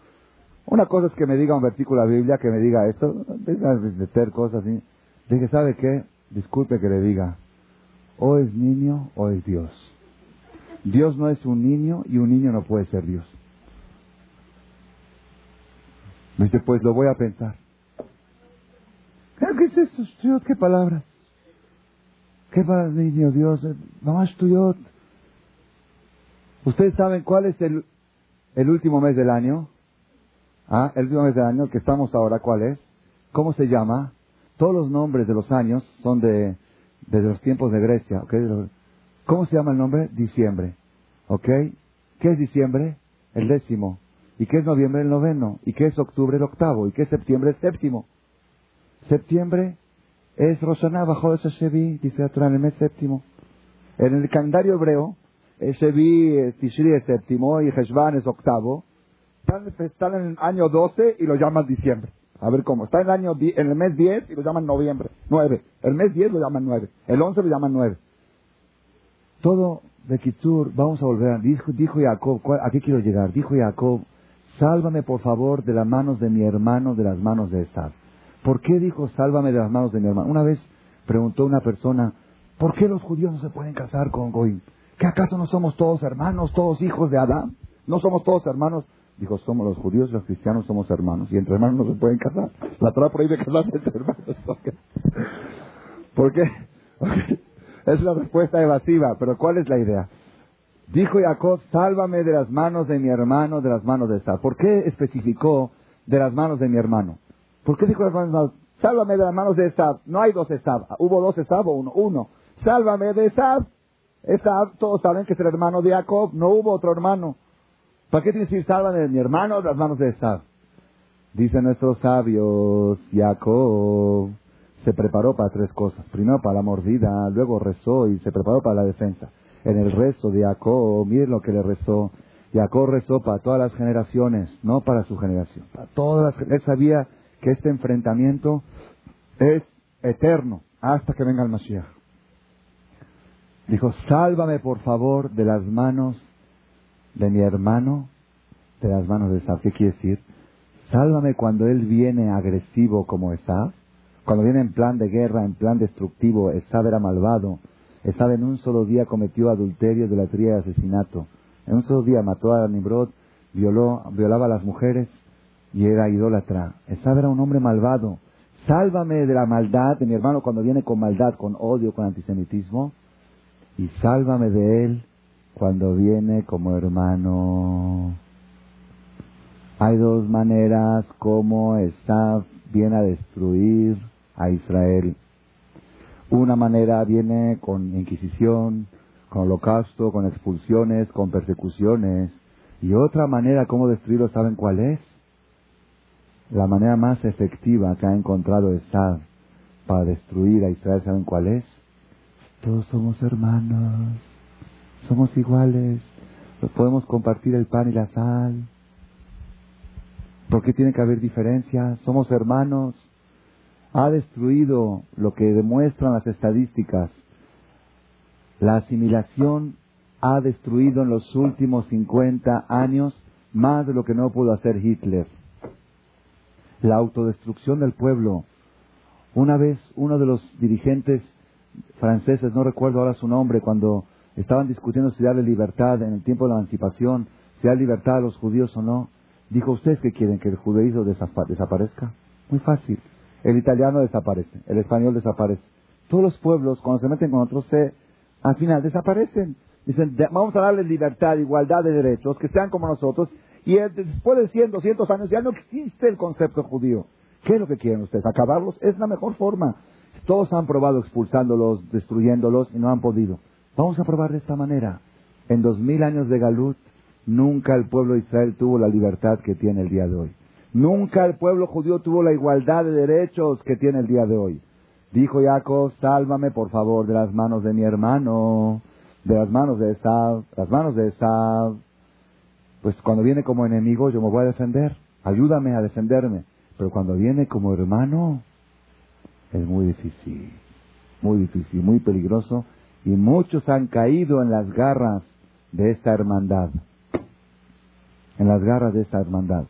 S1: Una cosa es que me diga un versículo de la Biblia, que me diga esto, de meter cosas. Dije, ¿sabe qué? Disculpe que le diga, o es niño o es Dios. Dios no es un niño y un niño no puede ser Dios. Me dice, pues lo voy a pensar. ¿Qué es esto, Dios? ¿Qué palabras? ¿Qué palabras, niño Dios? Mamá, tuyot. ¿Ustedes saben cuál es el, el último mes del año? ¿Ah? El último mes del año, que estamos ahora, ¿cuál es? ¿Cómo se llama? Todos los nombres de los años son de, desde los tiempos de Grecia, ¿ok? ¿Cómo se llama el nombre? Diciembre, ¿ok? ¿Qué es diciembre? El décimo. ¿Y qué es noviembre el noveno? ¿Y qué es octubre el octavo? ¿Y qué es septiembre el séptimo? Septiembre es Rosana bajo ese Shevi, dice en el mes séptimo. En el calendario hebreo, Shevi, Tishri es séptimo y Heshvan es octavo. Están, en el año 12 y lo llaman diciembre. A ver cómo. Está en el, año, en el mes 10 y lo llaman noviembre. 9. El mes 10 lo llaman 9. El 11 lo llaman 9. Todo de Kitsur, vamos a volver. Dijo, dijo Jacob, ¿a qué quiero llegar? Dijo Jacob, Sálvame por favor de las manos de mi hermano, de las manos de Esab. ¿Por qué dijo sálvame de las manos de mi hermano? Una vez preguntó una persona, ¿por qué los judíos no se pueden casar con Goim? ¿Que acaso no somos todos hermanos, todos hijos de Adán? ¿No somos todos hermanos? Dijo, somos los judíos y los cristianos somos hermanos. Y entre hermanos no se pueden casar. La Torah prohíbe casarse entre hermanos. [laughs] ¿Por qué? Es una respuesta evasiva, pero ¿cuál es la idea? Dijo Jacob, sálvame de las manos de mi hermano, de las manos de Esab. ¿Por qué especificó de las manos de mi hermano? ¿Por qué dijo las manos? Sálvame de las manos de Esab. No hay dos Esab. ¿Hubo dos Esab o uno? Uno. Sálvame de Esab. Esab, todos saben que es el hermano de Jacob. No hubo otro hermano. ¿Para qué tiene que sálvame de mi hermano las manos de Esab? Dicen nuestros sabios, Jacob se preparó para tres cosas. Primero para la mordida, luego rezó y se preparó para la defensa. En el rezo de Jacob, miren lo que le rezó. Jacob rezó para todas las generaciones, no para su generación. Para todas las, él sabía que este enfrentamiento es eterno hasta que venga el Mashiach. Dijo, sálvame por favor de las manos de mi hermano, de las manos de Esab. ¿Qué quiere decir? Sálvame cuando él viene agresivo como Esab cuando viene en plan de guerra, en plan destructivo, Esab era malvado. Esab en un solo día cometió adulterio, idolatría y asesinato. En un solo día mató a Nimrod, violó, violaba a las mujeres y era idólatra. Esab era un hombre malvado. Sálvame de la maldad de mi hermano cuando viene con maldad, con odio, con antisemitismo. Y sálvame de él cuando viene como hermano. Hay dos maneras como Esab viene a destruir a Israel. Una manera viene con inquisición, con holocausto, con expulsiones, con persecuciones. Y otra manera como destruirlo, ¿saben cuál es? La manera más efectiva que ha encontrado Esad para destruir a Israel, ¿saben cuál es? Todos somos hermanos, somos iguales, podemos compartir el pan y la sal. ¿Por qué tiene que haber diferencias? Somos hermanos ha destruido lo que demuestran las estadísticas. La asimilación ha destruido en los últimos 50 años más de lo que no pudo hacer Hitler. La autodestrucción del pueblo. Una vez uno de los dirigentes franceses, no recuerdo ahora su nombre, cuando estaban discutiendo si darle libertad en el tiempo de la emancipación, si dar libertad a los judíos o no, dijo, ¿ustedes qué quieren? ¿Que el judaísmo desaparezca? Muy fácil. El italiano desaparece, el español desaparece. Todos los pueblos, cuando se meten con otros, al final desaparecen. Dicen, vamos a darles libertad, igualdad de derechos, que sean como nosotros. Y después de 100, 200 años ya no existe el concepto judío. ¿Qué es lo que quieren ustedes? ¿Acabarlos? Es la mejor forma. Todos han probado expulsándolos, destruyéndolos y no han podido. Vamos a probar de esta manera. En dos mil años de Galut, nunca el pueblo de Israel tuvo la libertad que tiene el día de hoy. Nunca el pueblo judío tuvo la igualdad de derechos que tiene el día de hoy. Dijo Jacob, sálvame por favor de las manos de mi hermano, de las manos de Esab, las manos de Esab. Pues cuando viene como enemigo yo me voy a defender, ayúdame a defenderme. Pero cuando viene como hermano es muy difícil, muy difícil, muy peligroso. Y muchos han caído en las garras de esta hermandad, en las garras de esta hermandad.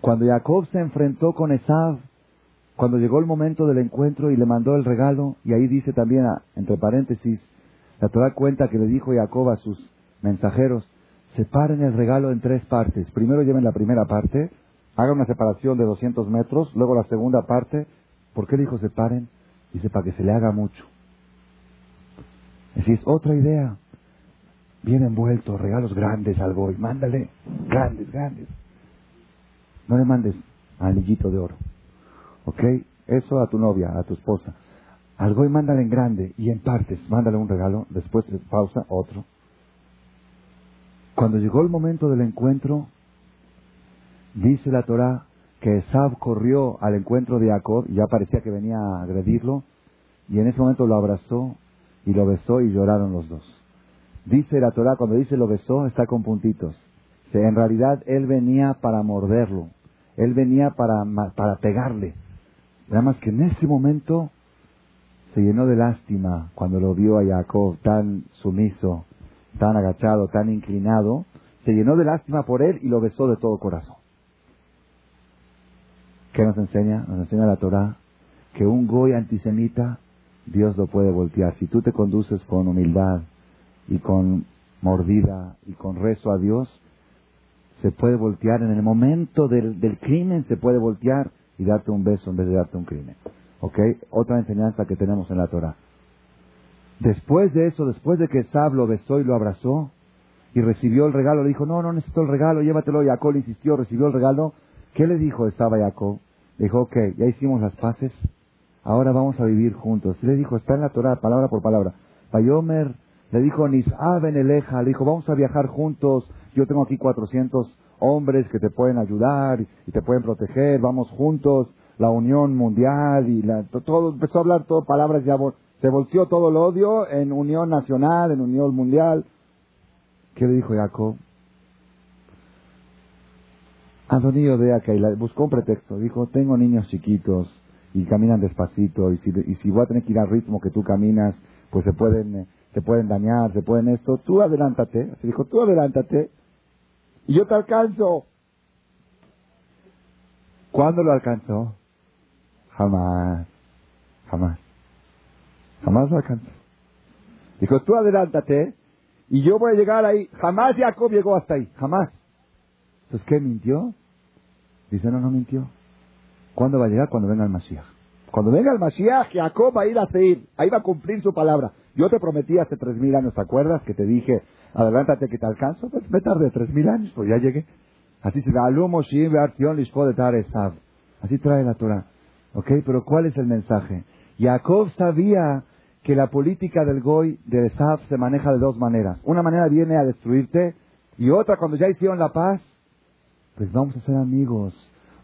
S1: Cuando Jacob se enfrentó con Esav, cuando llegó el momento del encuentro y le mandó el regalo, y ahí dice también, entre paréntesis, la Torah cuenta que le dijo Jacob a sus mensajeros, separen el regalo en tres partes. Primero lleven la primera parte, hagan una separación de 200 metros, luego la segunda parte. ¿Por qué le dijo separen? Dice, para que se le haga mucho. Decir, otra idea. Bien envuelto, regalos grandes al boy, mándale, grandes, grandes. No le mandes anillito de oro. ¿Ok? Eso a tu novia, a tu esposa. Algo y mándale en grande y en partes. Mándale un regalo. Después pausa, otro. Cuando llegó el momento del encuentro, dice la Torah que Esab corrió al encuentro de Jacob ya parecía que venía a agredirlo. Y en ese momento lo abrazó y lo besó y lloraron los dos. Dice la Torah, cuando dice lo besó, está con puntitos en realidad él venía para morderlo, él venía para, para pegarle. Nada más que en ese momento se llenó de lástima cuando lo vio a Jacob tan sumiso, tan agachado, tan inclinado, se llenó de lástima por él y lo besó de todo corazón. ¿Qué nos enseña? Nos enseña la Torah que un goy antisemita Dios lo puede voltear. Si tú te conduces con humildad y con mordida y con rezo a Dios, se puede voltear en el momento del, del crimen, se puede voltear y darte un beso en vez de darte un crimen. ¿Ok? Otra enseñanza que tenemos en la Torah. Después de eso, después de que Sab lo besó y lo abrazó y recibió el regalo, le dijo, no, no necesito el regalo, llévatelo. Jacob insistió, recibió el regalo. ¿Qué le dijo estaba Jacob? Le dijo, ok, ya hicimos las paces, ahora vamos a vivir juntos. Y le dijo, está en la Torah, palabra por palabra. Bayomer le dijo, Nis'a Beneleja, le dijo, vamos a viajar juntos, yo tengo aquí 400 hombres que te pueden ayudar y te pueden proteger, vamos juntos, la unión mundial y la, todo, empezó a hablar todo palabras ya, se volteó todo el odio en unión nacional, en unión mundial. ¿Qué le dijo Jacob? Adonío de Acaila buscó un pretexto, dijo, tengo niños chiquitos y caminan despacito y si, y si voy a tener que ir al ritmo que tú caminas, pues se pueden, se pueden dañar, se pueden esto, tú adelántate. Así dijo, tú adelántate y yo te alcanzo. ¿Cuándo lo alcanzó? Jamás, jamás, jamás lo alcanzó. Dijo, tú adelántate y yo voy a llegar ahí. Jamás Jacob llegó hasta ahí, jamás. Entonces, ¿qué mintió? Dice, no, no mintió. ¿Cuándo va a llegar? Cuando venga el Mashiach. Cuando venga el Mashiach, Jacob va a ir a seguir. Ahí va a cumplir su palabra. Yo te prometí hace tres mil años, ¿te acuerdas? Que te dije, adelántate que te alcanzo. Pues me tardé tres mil años, pues ya llegué. Así se da, Así trae la Torah. ¿Ok? Pero ¿cuál es el mensaje? Jacob sabía que la política del Goy de Esav se maneja de dos maneras. Una manera viene a destruirte y otra cuando ya hicieron la paz, pues vamos a ser amigos.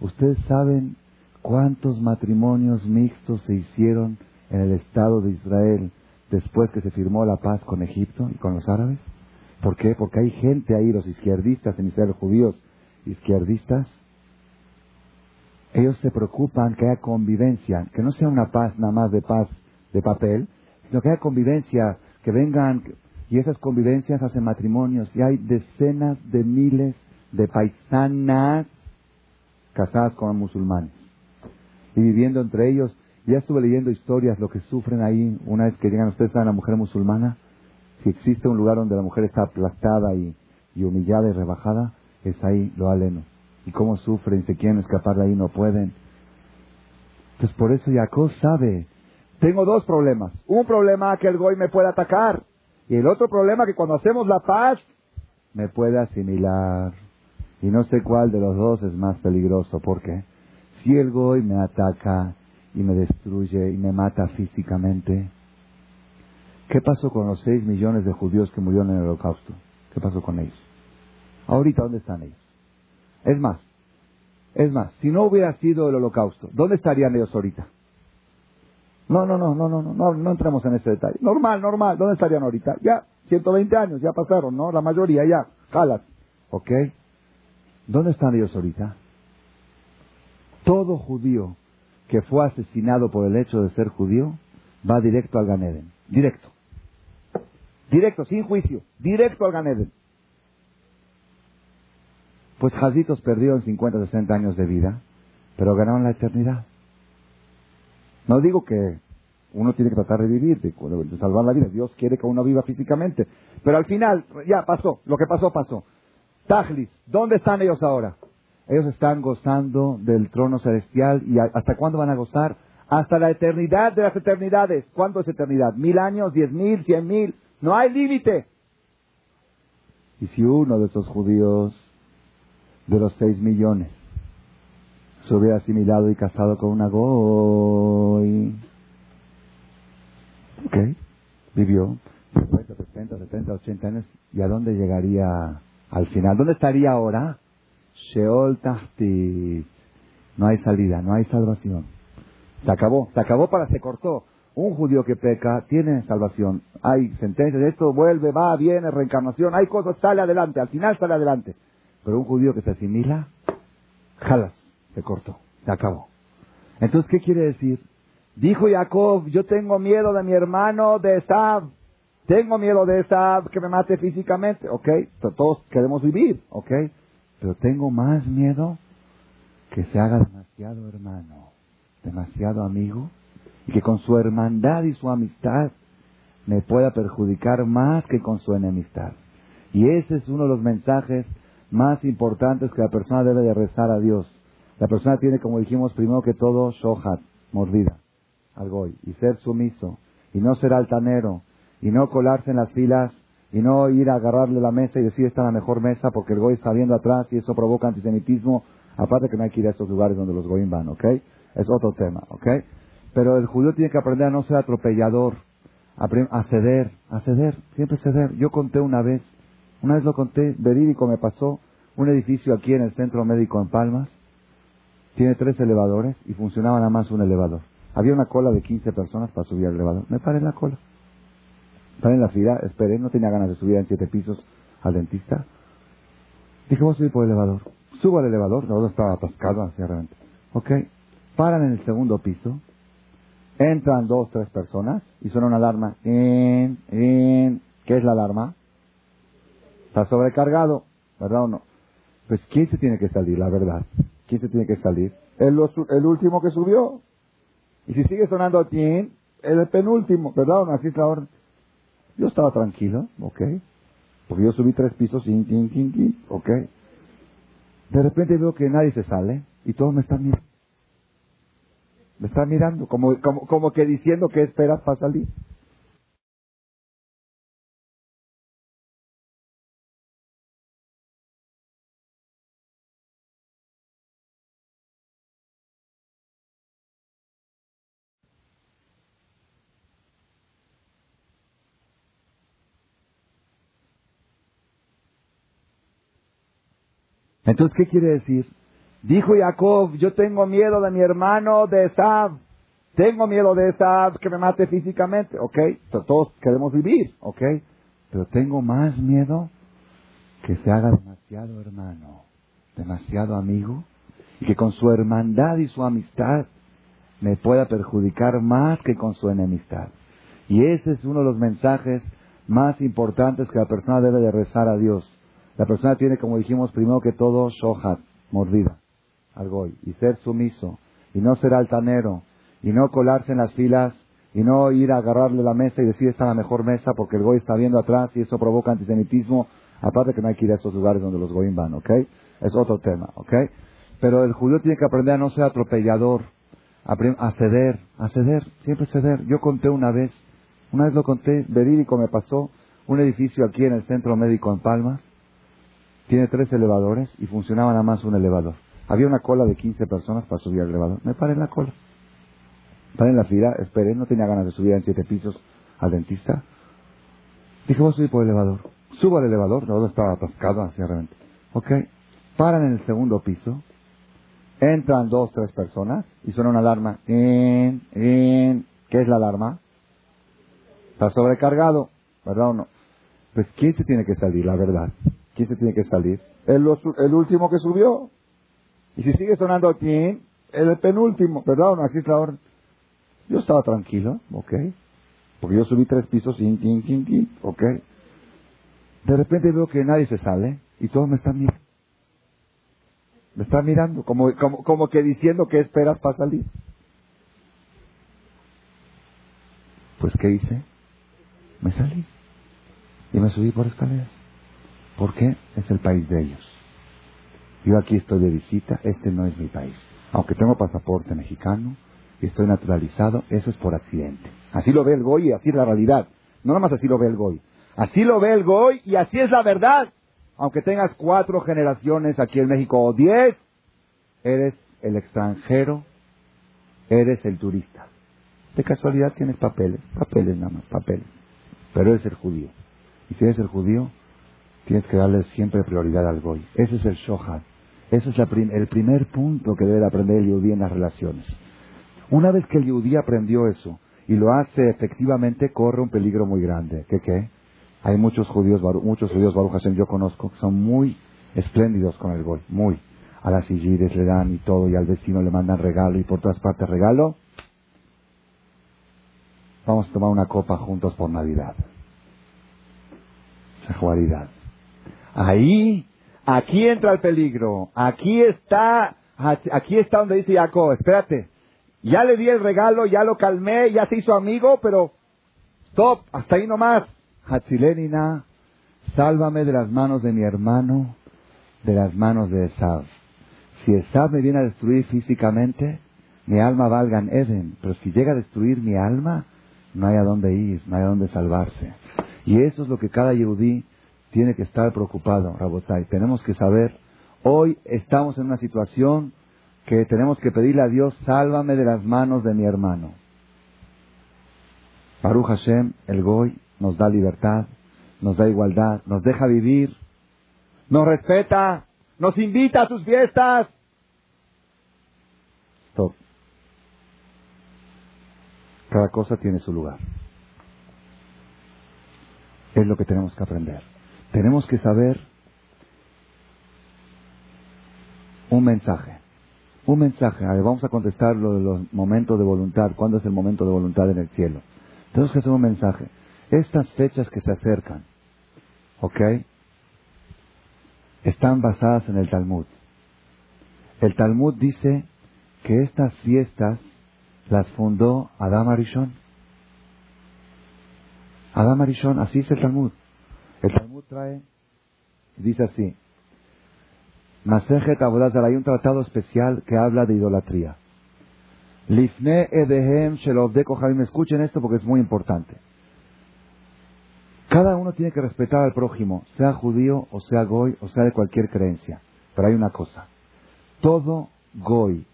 S1: Ustedes saben cuántos matrimonios mixtos se hicieron en el Estado de Israel después que se firmó la paz con Egipto y con los árabes. ¿Por qué? Porque hay gente ahí, los izquierdistas en Israel, judíos izquierdistas, ellos se preocupan que haya convivencia, que no sea una paz nada más de paz de papel, sino que haya convivencia, que vengan, y esas convivencias hacen matrimonios, y hay decenas de miles de paisanas casadas con musulmanes, y viviendo entre ellos. Ya estuve leyendo historias, lo que sufren ahí, una vez que llegan ustedes a la mujer musulmana, si existe un lugar donde la mujer está aplastada y, y humillada y rebajada, es ahí lo aleno y cómo sufren, se quieren escapar de ahí, no pueden. Entonces por eso Jacob sabe, tengo dos problemas. Un problema que el Goy me puede atacar y el otro problema que cuando hacemos la paz me puede asimilar. Y no sé cuál de los dos es más peligroso, porque si el Goy me ataca y me destruye y me mata físicamente, ¿qué pasó con los seis millones de judíos que murieron en el holocausto? ¿Qué pasó con ellos? Ahorita, ¿dónde están ellos? Es más, es más, si no hubiera sido el holocausto, ¿dónde estarían ellos ahorita? No, no, no, no, no, no, no, no entremos en ese detalle. Normal, normal, ¿dónde estarían ahorita? Ya, 120 años, ya pasaron, ¿no? La mayoría ya, jalas, ¿ok? ¿Dónde están ellos ahorita? Todo judío que fue asesinado por el hecho de ser judío va directo al Ganeden, directo. Directo, sin juicio, directo al Ganeden. Pues Jazitos perdieron 50, 60 años de vida, pero ganaron la eternidad. No digo que uno tiene que tratar de vivir, de, salvar la vida. Dios quiere que uno viva físicamente. Pero al final, ya pasó. Lo que pasó, pasó. Tajlis, ¿dónde están ellos ahora? Ellos están gozando del trono celestial. ¿Y hasta cuándo van a gozar? Hasta la eternidad de las eternidades. ¿Cuánto es eternidad? ¿Mil años? ¿Diez mil? ¿Cien mil? No hay límite. Y si uno de esos judíos de los seis millones se hubiera asimilado y casado con una goy. Ok, vivió 50, 60, 70, 80 años. ¿Y a dónde llegaría al final? ¿Dónde estaría ahora? Sheol Tahti. No hay salida, no hay salvación. Se acabó, se acabó para se cortó. Un judío que peca tiene salvación. Hay sentencias, esto vuelve, va, viene, reencarnación, hay cosas, sale adelante, al final sale adelante. Pero un judío que se asimila, jalas, se cortó, se acabó. Entonces, ¿qué quiere decir? Dijo Jacob, yo tengo miedo de mi hermano de Esab. Tengo miedo de Esab que me mate físicamente. Ok, todos queremos vivir. Ok, pero tengo más miedo que se haga demasiado hermano, demasiado amigo, y que con su hermandad y su amistad me pueda perjudicar más que con su enemistad. Y ese es uno de los mensajes más importantes que la persona debe de rezar a Dios. La persona tiene, como dijimos, primero que todo, shohat, mordida, al goy, y ser sumiso, y no ser altanero, y no colarse en las filas, y no ir a agarrarle la mesa y decir esta es la mejor mesa porque el goy está viendo atrás y eso provoca antisemitismo. Aparte que no hay que ir a esos lugares donde los goyim van, ¿ok? Es otro tema, ¿ok? Pero el judío tiene que aprender a no ser atropellador, a ceder, a ceder, siempre ceder. Yo conté una vez, una vez lo conté, verídico me pasó, un edificio aquí en el centro médico en Palmas, tiene tres elevadores y funcionaba nada más un elevador. Había una cola de 15 personas para subir al elevador. Me paré en la cola. Paré en la fila, esperé, no tenía ganas de subir en siete pisos al dentista. Dije, voy a subir por el elevador. Subo al elevador, el elevador estaba atascado hacia realmente. Ok, paran en el segundo piso, entran dos, tres personas y suena una alarma. In, in. ¿Qué es la alarma? Está sobrecargado, ¿verdad o no? Pues ¿quién se tiene que salir, la verdad? ¿Quién se tiene que salir? El, el último que subió. Y si sigue sonando tin, el penúltimo, ¿verdad? No, así es la orden. Yo estaba tranquilo, ¿ok? Porque yo subí tres pisos, tin, tin, ¿ok? De repente veo que nadie se sale y todos me están mirando. Me están mirando, como, como, como que diciendo que esperas para salir. Entonces, ¿qué quiere decir? Dijo Jacob, yo tengo miedo de mi hermano de Esab. Tengo miedo de Esab que me mate físicamente. Ok, todos queremos vivir. Ok, pero tengo más miedo que se haga demasiado hermano, demasiado amigo, y que con su hermandad y su amistad me pueda perjudicar más que con su enemistad. Y ese es uno de los mensajes más importantes que la persona debe de rezar a Dios. La persona tiene, como dijimos, primero que todo, shohat, mordida, al goy, y ser sumiso, y no ser altanero, y no colarse en las filas, y no ir a agarrarle la mesa y decir esta es la mejor mesa porque el goy está viendo atrás y eso provoca antisemitismo, aparte que no hay que ir a esos lugares donde los goyim van, ¿ok? Es otro tema, ¿ok? Pero el judío tiene que aprender a no ser atropellador, a, ceder, a ceder, siempre ceder. Yo conté una vez, una vez lo conté, verídico me pasó, un edificio aquí en el centro médico en Palmas, tiene tres elevadores y funcionaba nada más un elevador. Había una cola de 15 personas para subir al elevador. Me paré en la cola. Paré en la fila, esperé, no tenía ganas de subir en siete pisos al dentista. Dije, voy a subir por el elevador. Subo al elevador, el elevador estaba atascado hacia realmente. Ok, paran en el segundo piso, entran dos, tres personas y suena una alarma. ¿Qué es la alarma? Está sobrecargado, ¿verdad o no? Pues ¿quién se tiene que salir, la verdad? ¿Quién se tiene que salir? El, el último que subió. Y si sigue sonando aquí, el penúltimo, ¿verdad? No, es la orden. Yo estaba tranquilo, ¿ok? Porque yo subí tres pisos, ¿ok? De repente veo que nadie se sale y todos me están mirando. Me están mirando, como, como, como que diciendo que esperas para salir. Pues, ¿qué hice? Me salí y me subí por escaleras. ¿Por qué? Es el país de ellos. Yo aquí estoy de visita, este no es mi país. Aunque tengo pasaporte mexicano y estoy naturalizado, eso es por accidente. Así lo ve el Goy y así es la realidad. No nada más así lo ve el Goy. Así lo ve el Goy y así es la verdad. Aunque tengas cuatro generaciones aquí en México o diez, eres el extranjero, eres el turista. De casualidad tienes papeles, papeles nada más, papeles. Pero eres el judío. Y si eres el judío, tienes que darle siempre prioridad al goy. Ese es el shohat. Ese es el primer punto que debe aprender el yudí en las relaciones. Una vez que el yudí aprendió eso y lo hace efectivamente, corre un peligro muy grande. ¿Qué qué? Hay muchos judíos, muchos judíos Baruch Hashem, yo conozco, que son muy espléndidos con el goy, muy. A las sillides le dan y todo, y al vecino le mandan regalo y por todas partes regalo. Vamos a tomar una copa juntos por Navidad. Sejuaridad. Ahí, aquí entra el peligro. Aquí está, aquí está donde dice Jacob, espérate. Ya le di el regalo, ya lo calmé, ya se hizo amigo, pero stop, hasta ahí nomás. Hatzilenina, sálvame de las manos de mi hermano, de las manos de Esav. Si Esav me viene a destruir físicamente, mi alma valga en Eden. Pero si llega a destruir mi alma, no hay a dónde ir, no hay a dónde salvarse. Y eso es lo que cada yehudí tiene que estar preocupado, Rabotai. Tenemos que saber, hoy estamos en una situación que tenemos que pedirle a Dios, sálvame de las manos de mi hermano. Baruch Hashem, el Goy, nos da libertad, nos da igualdad, nos deja vivir, nos respeta, nos invita a sus fiestas. Stop. Cada cosa tiene su lugar. Es lo que tenemos que aprender. Tenemos que saber un mensaje. Un mensaje. A ver, vamos a contestar lo de los momentos de voluntad. ¿Cuándo es el momento de voluntad en el cielo? Tenemos que hacer un mensaje. Estas fechas que se acercan, ¿ok? Están basadas en el Talmud. El Talmud dice que estas fiestas las fundó Adam Arishon. Adam Arishon, así es el Talmud. El Talmud trae, dice así, Masejet Abodazar, hay un tratado especial que habla de idolatría. Lifne Edehem me escuchen esto porque es muy importante. Cada uno tiene que respetar al prójimo, sea judío o sea goy o sea de cualquier creencia. Pero hay una cosa. Todo goy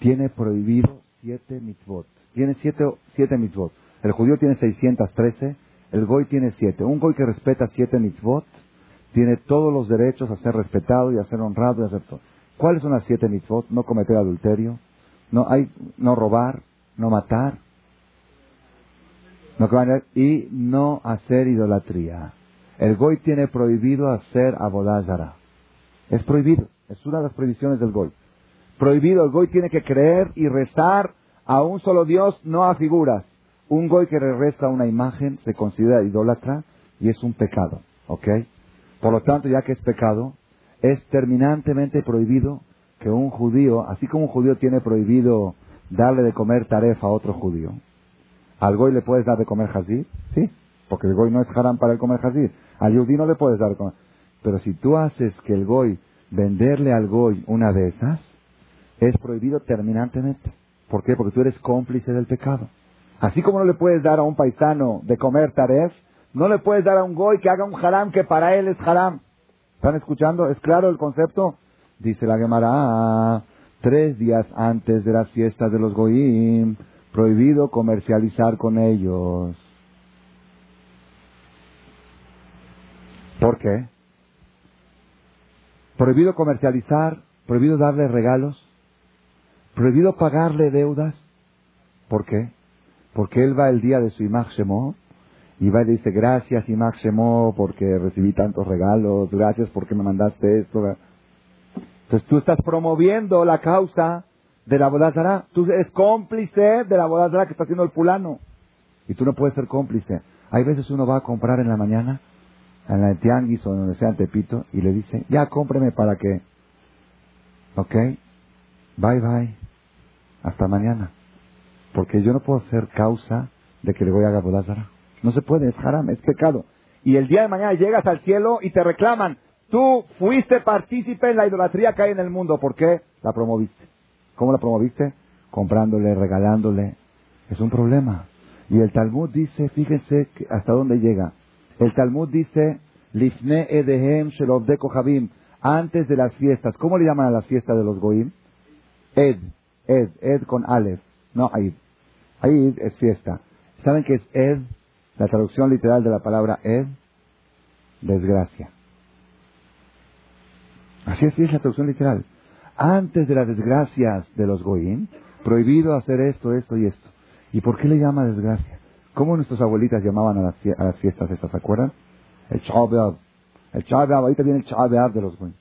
S1: tiene prohibido siete mitzvot. Tiene siete, siete mitzvot. El judío tiene 613, el goy tiene siete. Un goy que respeta siete mitzvot tiene todos los derechos a ser respetado y a ser honrado y a ser todo. ¿Cuáles son las siete mitzvot? No cometer adulterio, no, hay, no robar, no matar, no, y no hacer idolatría. El goy tiene prohibido hacer abodázara. Es prohibido. Es una de las prohibiciones del goy. Prohibido. El goy tiene que creer y rezar a un solo Dios, no a figuras. Un goy que resta a una imagen se considera idólatra y es un pecado. ¿Ok? Por lo tanto, ya que es pecado, es terminantemente prohibido que un judío, así como un judío tiene prohibido darle de comer tarefa a otro judío, ¿al goy le puedes dar de comer jazir? Sí, porque el goy no es haram para el comer jazir. Al judío no le puedes dar de comer. Pero si tú haces que el goy, venderle al goy una de esas, es prohibido terminantemente. ¿Por qué? Porque tú eres cómplice del pecado. Así como no le puedes dar a un paisano de comer taref, no le puedes dar a un goy que haga un haram que para él es haram. ¿Están escuchando? ¿Es claro el concepto? Dice la Gemara, tres días antes de las fiestas de los goyim, prohibido comercializar con ellos. ¿Por qué? Prohibido comercializar, prohibido darle regalos, prohibido pagarle deudas. ¿Por qué? Porque él va el día de su Imag y va y dice, gracias Imag porque recibí tantos regalos, gracias porque me mandaste esto. Entonces tú estás promoviendo la causa de la bodazara. Tú eres cómplice de la bodazara que está haciendo el fulano. Y tú no puedes ser cómplice. Hay veces uno va a comprar en la mañana, en la tianguis o donde sea en Tepito, y le dice, ya cómpreme para que. ¿Ok? Bye bye. Hasta mañana. Porque yo no puedo ser causa de que le voy a haga bodazara. No se puede, es haram, es pecado. Y el día de mañana llegas al cielo y te reclaman, tú fuiste partícipe en la idolatría que hay en el mundo. ¿Por qué? La promoviste. ¿Cómo la promoviste? Comprándole, regalándole. Es un problema. Y el Talmud dice, fíjense hasta dónde llega. El Talmud dice, Lifne edehem shelovdeko habim, antes de las fiestas. ¿Cómo le llaman a las fiestas de los goim? Ed, Ed, Ed con Aleph, no Aid. Aid es fiesta. ¿Saben qué es Ed? La traducción literal de la palabra Ed, desgracia. Así es, es la traducción literal antes de las desgracias de los goyim, prohibido hacer esto, esto y esto. ¿Y por qué le llama desgracia? ¿Cómo nuestras abuelitas llamaban a las, fiestas estas, se acuerdan? El Chabeab. El Chabeab, ahorita viene el Chabeab de los goyim.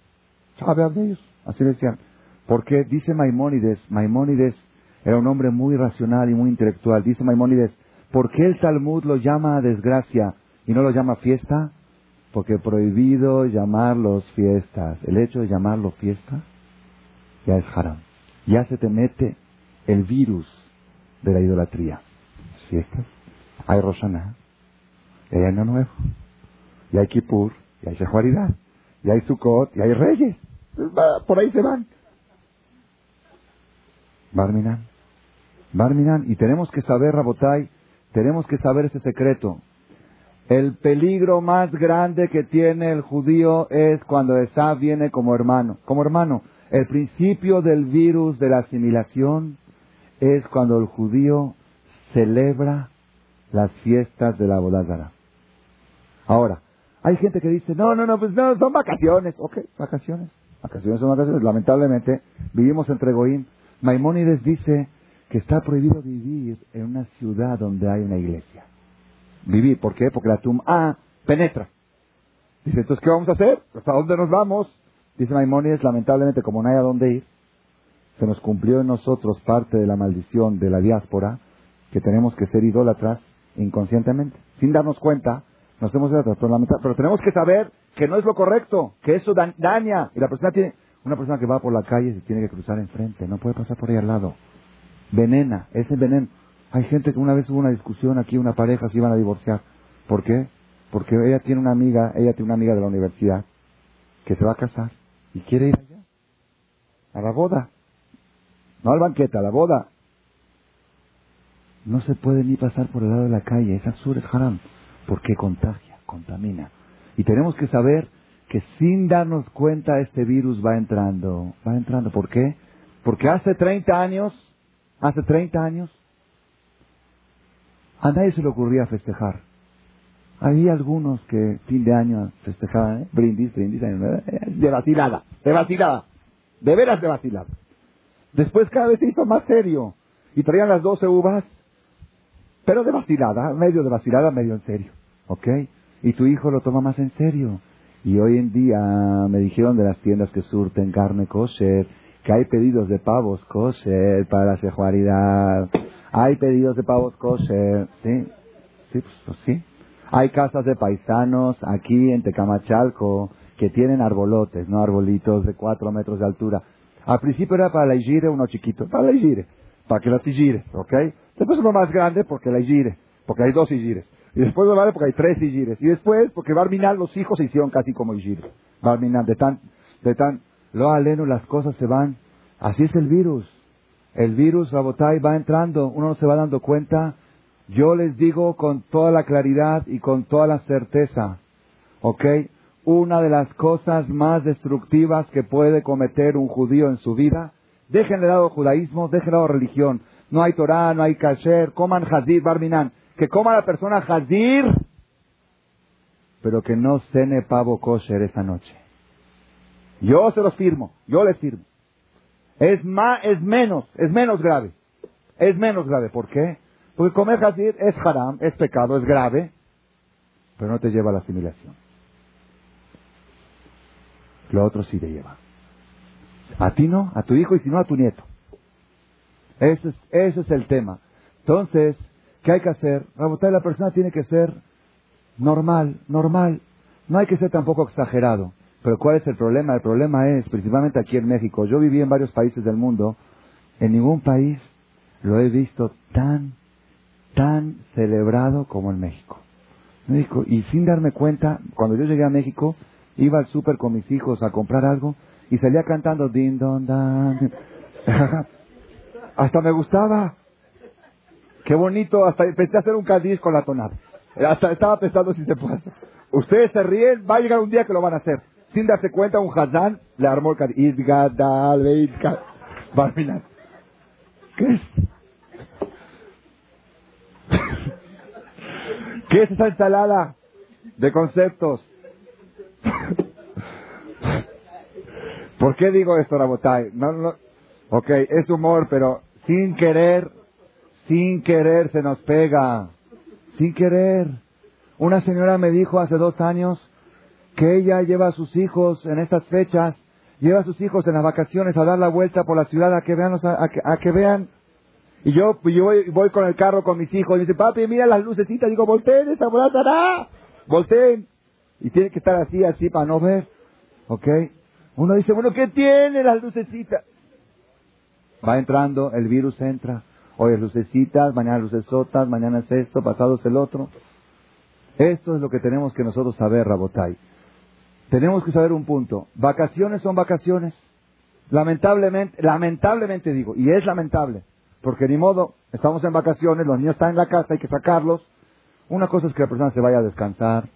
S1: Chabeab de ellos, así decían. Porque dice Maimónides, Maimónides era un hombre muy racional y muy intelectual. Dice Maimónides, ¿por qué el Talmud lo llama desgracia y no lo llama fiesta? Porque prohibido llamarlos fiestas. El hecho de llamarlo fiesta ya es haram. Ya se te mete el virus de la idolatría. Las fiestas, hay Roshaná, y hay Año Nuevo, y hay Kippur, y hay Shehuaridad, y hay Sukkot, y hay reyes. Por ahí se van. Barminan. Barminan. Y tenemos que saber, Rabotai, tenemos que saber ese secreto. El peligro más grande que tiene el judío es cuando Esa viene como hermano. Como hermano, el principio del virus de la asimilación es cuando el judío celebra las fiestas de la bodázara. Ahora, hay gente que dice, no, no, no, pues no, son vacaciones. Ok, vacaciones. Vacaciones son vacaciones. Lamentablemente, vivimos entre Goín. Maimónides dice que está prohibido vivir en una ciudad donde hay una iglesia vivir. ¿Por qué? Porque la tumba penetra. Dice, entonces, ¿qué vamos a hacer? ¿Hasta dónde nos vamos? Dice Maimónides, lamentablemente, como no hay a dónde ir, se nos cumplió en nosotros parte de la maldición de la diáspora, que tenemos que ser idólatras inconscientemente. Sin darnos cuenta, nos hemos idólatras, pero, pero tenemos que saber que no es lo correcto, que eso daña. Y la persona tiene, una persona que va por la calle se tiene que cruzar enfrente, no puede pasar por ahí al lado. Venena, ese veneno. Hay gente que una vez hubo una discusión aquí, una pareja se iban a divorciar. ¿Por qué? Porque ella tiene una amiga, ella tiene una amiga de la universidad que se va a casar y quiere ir allá, a la boda. No al banquete, a la boda. No se puede ni pasar por el lado de la calle, es azul, es haram, porque contagia, contamina. Y tenemos que saber que sin darnos cuenta este virus va entrando, va entrando. ¿Por qué? Porque hace 30 años, hace 30 años, a nadie se le ocurría festejar. Había algunos que fin de año festejaban, ¿eh? brindis, brindis, de vacilada, de vacilada, de veras de vacilada. Después cada vez se hizo más serio y traían las doce uvas, pero de vacilada, medio de vacilada, medio en serio, ¿ok? Y tu hijo lo toma más en serio. Y hoy en día me dijeron de las tiendas que surten carne kosher, que hay pedidos de pavos kosher para la sejuaridad. Hay pedidos de pavos kosher, ¿sí? Sí, pues, pues, sí. Hay casas de paisanos aquí en Tecamachalco que tienen arbolotes, no arbolitos de cuatro metros de altura. Al principio era para la igire uno chiquito, para la igire, para que las igires, ¿ok? Después uno más grande porque la igire, porque hay dos igires. Y después uno vale porque hay tres igires. Y después porque Barminal los hijos se hicieron casi como igires. Barminal, de tan, de tan, lo aleno las cosas se van. Así es el virus. El virus, Rabotai, va entrando, uno no se va dando cuenta. Yo les digo con toda la claridad y con toda la certeza, ¿ok? Una de las cosas más destructivas que puede cometer un judío en su vida, déjenle lado judaísmo, déjenle lado religión. No hay Torah, no hay kasher, coman hazir, barminan. Que coma la persona hazir, pero que no cene pavo kosher esa noche. Yo se los firmo, yo les firmo. Es más, es menos, es menos grave. Es menos grave. ¿Por qué? Porque comer hazir es haram, es pecado, es grave, pero no te lleva a la asimilación. Lo otro sí te lleva. A ti no, a tu hijo y si no a tu nieto. Ese es, ese es el tema. Entonces, ¿qué hay que hacer? La persona tiene que ser normal, normal. No hay que ser tampoco exagerado. Pero ¿cuál es el problema? El problema es, principalmente aquí en México, yo viví en varios países del mundo, en ningún país lo he visto tan, tan celebrado como en México. México y sin darme cuenta, cuando yo llegué a México, iba al súper con mis hijos a comprar algo y salía cantando din don dan. [laughs] hasta me gustaba. Qué bonito, hasta a hacer un cadiz con la tonada. Hasta estaba pensando si se puede hacer. Ustedes se ríen, va a llegar un día que lo van a hacer sin darse cuenta, un Hazán le armó el Va ¿Qué es? [laughs] ¿Qué es esa ensalada de conceptos? [laughs] ¿Por qué digo esto, Rabotay? No, no, ok, es humor, pero sin querer, sin querer se nos pega. Sin querer. Una señora me dijo hace dos años, que ella lleva a sus hijos en estas fechas, lleva a sus hijos en las vacaciones a dar la vuelta por la ciudad a que vean, a, que, vean. Y yo, yo voy, con el carro con mis hijos y dice, papi, mira las lucecitas. Digo, volteen, esta volada, volteen. Y tiene que estar así, así para no ver. ¿Ok? Uno dice, bueno, ¿qué tiene las lucecitas? Va entrando, el virus entra. Hoy es lucecitas, mañana lucesotas, mañana es esto, pasado es el otro. Esto es lo que tenemos que nosotros saber, Rabotai. Tenemos que saber un punto. Vacaciones son vacaciones. Lamentablemente, lamentablemente digo, y es lamentable, porque ni modo, estamos en vacaciones, los niños están en la casa, hay que sacarlos. Una cosa es que la persona se vaya a descansar,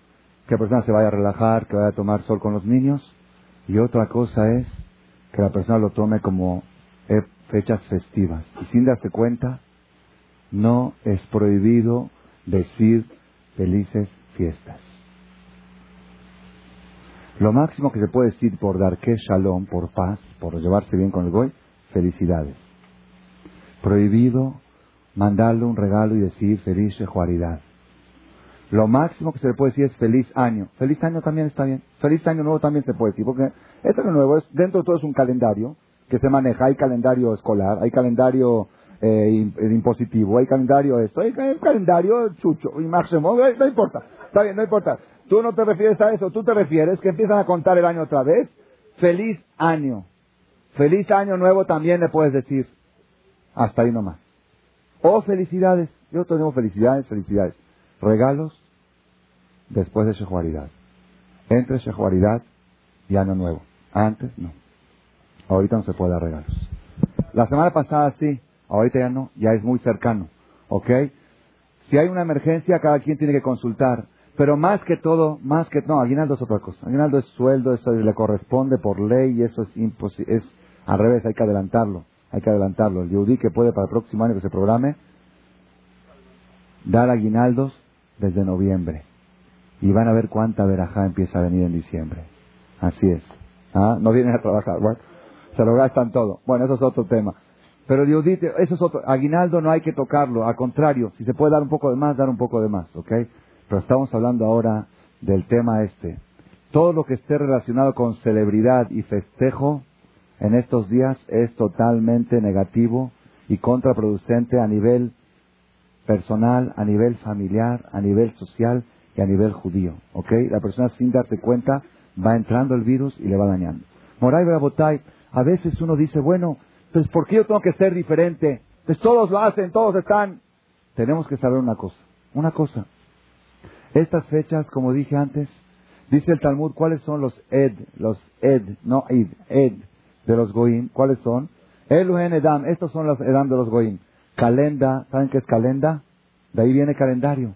S1: que la persona se vaya a relajar, que vaya a tomar sol con los niños, y otra cosa es que la persona lo tome como fechas festivas. Y sin darse cuenta, no es prohibido decir felices fiestas. Lo máximo que se puede decir por dar que shalom, por paz, por llevarse bien con el goy, felicidades. Prohibido mandarle un regalo y decir feliz Juaridad. Lo máximo que se le puede decir es feliz año. Feliz año también está bien. Feliz año nuevo también se puede decir, porque este año nuevo es, dentro de todo es un calendario que se maneja. Hay calendario escolar, hay calendario eh, impositivo, hay calendario esto, hay, calendario chucho máximo, no importa. Está bien, no importa. Tú no te refieres a eso, tú te refieres que empiezan a contar el año otra vez. Feliz año. Feliz año nuevo también le puedes decir. Hasta ahí nomás. O felicidades. Yo tengo felicidades, felicidades. Regalos después de Shehuaridad. Entre Shehuaridad y Año Nuevo. Antes no. Ahorita no se puede dar regalos. La semana pasada sí, ahorita ya no, ya es muy cercano. ¿Ok? Si hay una emergencia, cada quien tiene que consultar. Pero más que todo, más que no, aguinaldo es otra cosa. Aguinaldo es sueldo, eso le corresponde por ley y eso es imposible, es al revés, hay que adelantarlo, hay que adelantarlo. El Yudí que puede para el próximo año que se programe, dar aguinaldos desde noviembre. Y van a ver cuánta verajá empieza a venir en diciembre. Así es. ¿Ah? No vienen a trabajar. Bueno, se lo gastan todo. Bueno, eso es otro tema. Pero el eso es otro. Aguinaldo no hay que tocarlo. Al contrario, si se puede dar un poco de más, dar un poco de más. ¿Ok? Pero estamos hablando ahora del tema este. Todo lo que esté relacionado con celebridad y festejo en estos días es totalmente negativo y contraproducente a nivel personal, a nivel familiar, a nivel social y a nivel judío. ¿Ok? La persona sin darse cuenta va entrando el virus y le va dañando. Moray Botay, a veces uno dice, bueno, pues ¿por qué yo tengo que ser diferente? Pues todos lo hacen, todos están. Tenemos que saber una cosa, una cosa. Estas fechas, como dije antes, dice el Talmud, ¿cuáles son los ed, los ed, no id, ed de los goim? ¿Cuáles son? Eluhen edam, estos son los edam de los goim. Calenda, ¿saben qué es calenda? De ahí viene calendario.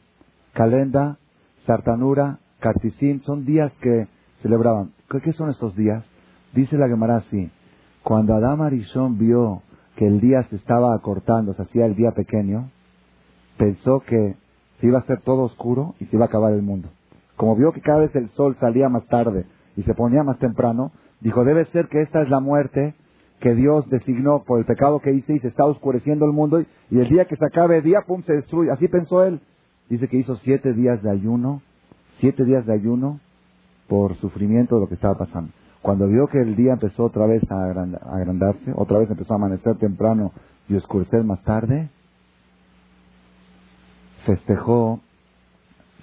S1: Calenda, sartanura, cartisim, son días que celebraban. ¿Qué son estos días? Dice la Gemara así, cuando Adam Arishon vio que el día se estaba acortando, se hacía el día pequeño, pensó que iba a ser todo oscuro y se iba a acabar el mundo. Como vio que cada vez el sol salía más tarde y se ponía más temprano, dijo, debe ser que esta es la muerte que Dios designó por el pecado que hice y se está oscureciendo el mundo y el día que se acabe el día, pum, se destruye. Así pensó él. Dice que hizo siete días de ayuno, siete días de ayuno por sufrimiento de lo que estaba pasando. Cuando vio que el día empezó otra vez a agrandarse, otra vez empezó a amanecer temprano y oscurecer más tarde, festejó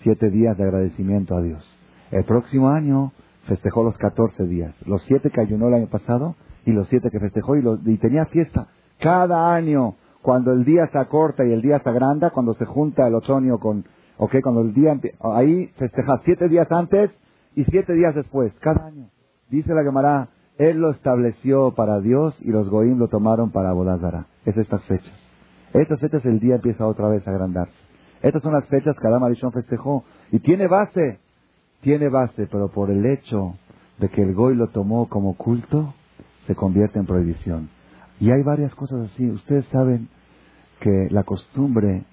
S1: siete días de agradecimiento a Dios. El próximo año festejó los catorce días. Los siete que ayunó el año pasado y los siete que festejó y, y tenía fiesta. Cada año, cuando el día se acorta y el día se agranda, cuando se junta el otoño con, ok, cuando el día, ahí festeja siete días antes y siete días después, cada año. Dice la Gemara, él lo estableció para Dios y los Goim lo tomaron para Bodazara. Es estas fechas. Estas fechas el día empieza otra vez a agrandarse. Estas son las fechas que Adam Arishon festejó. Y tiene base, tiene base, pero por el hecho de que el Goy lo tomó como culto, se convierte en prohibición. Y hay varias cosas así. Ustedes saben que la costumbre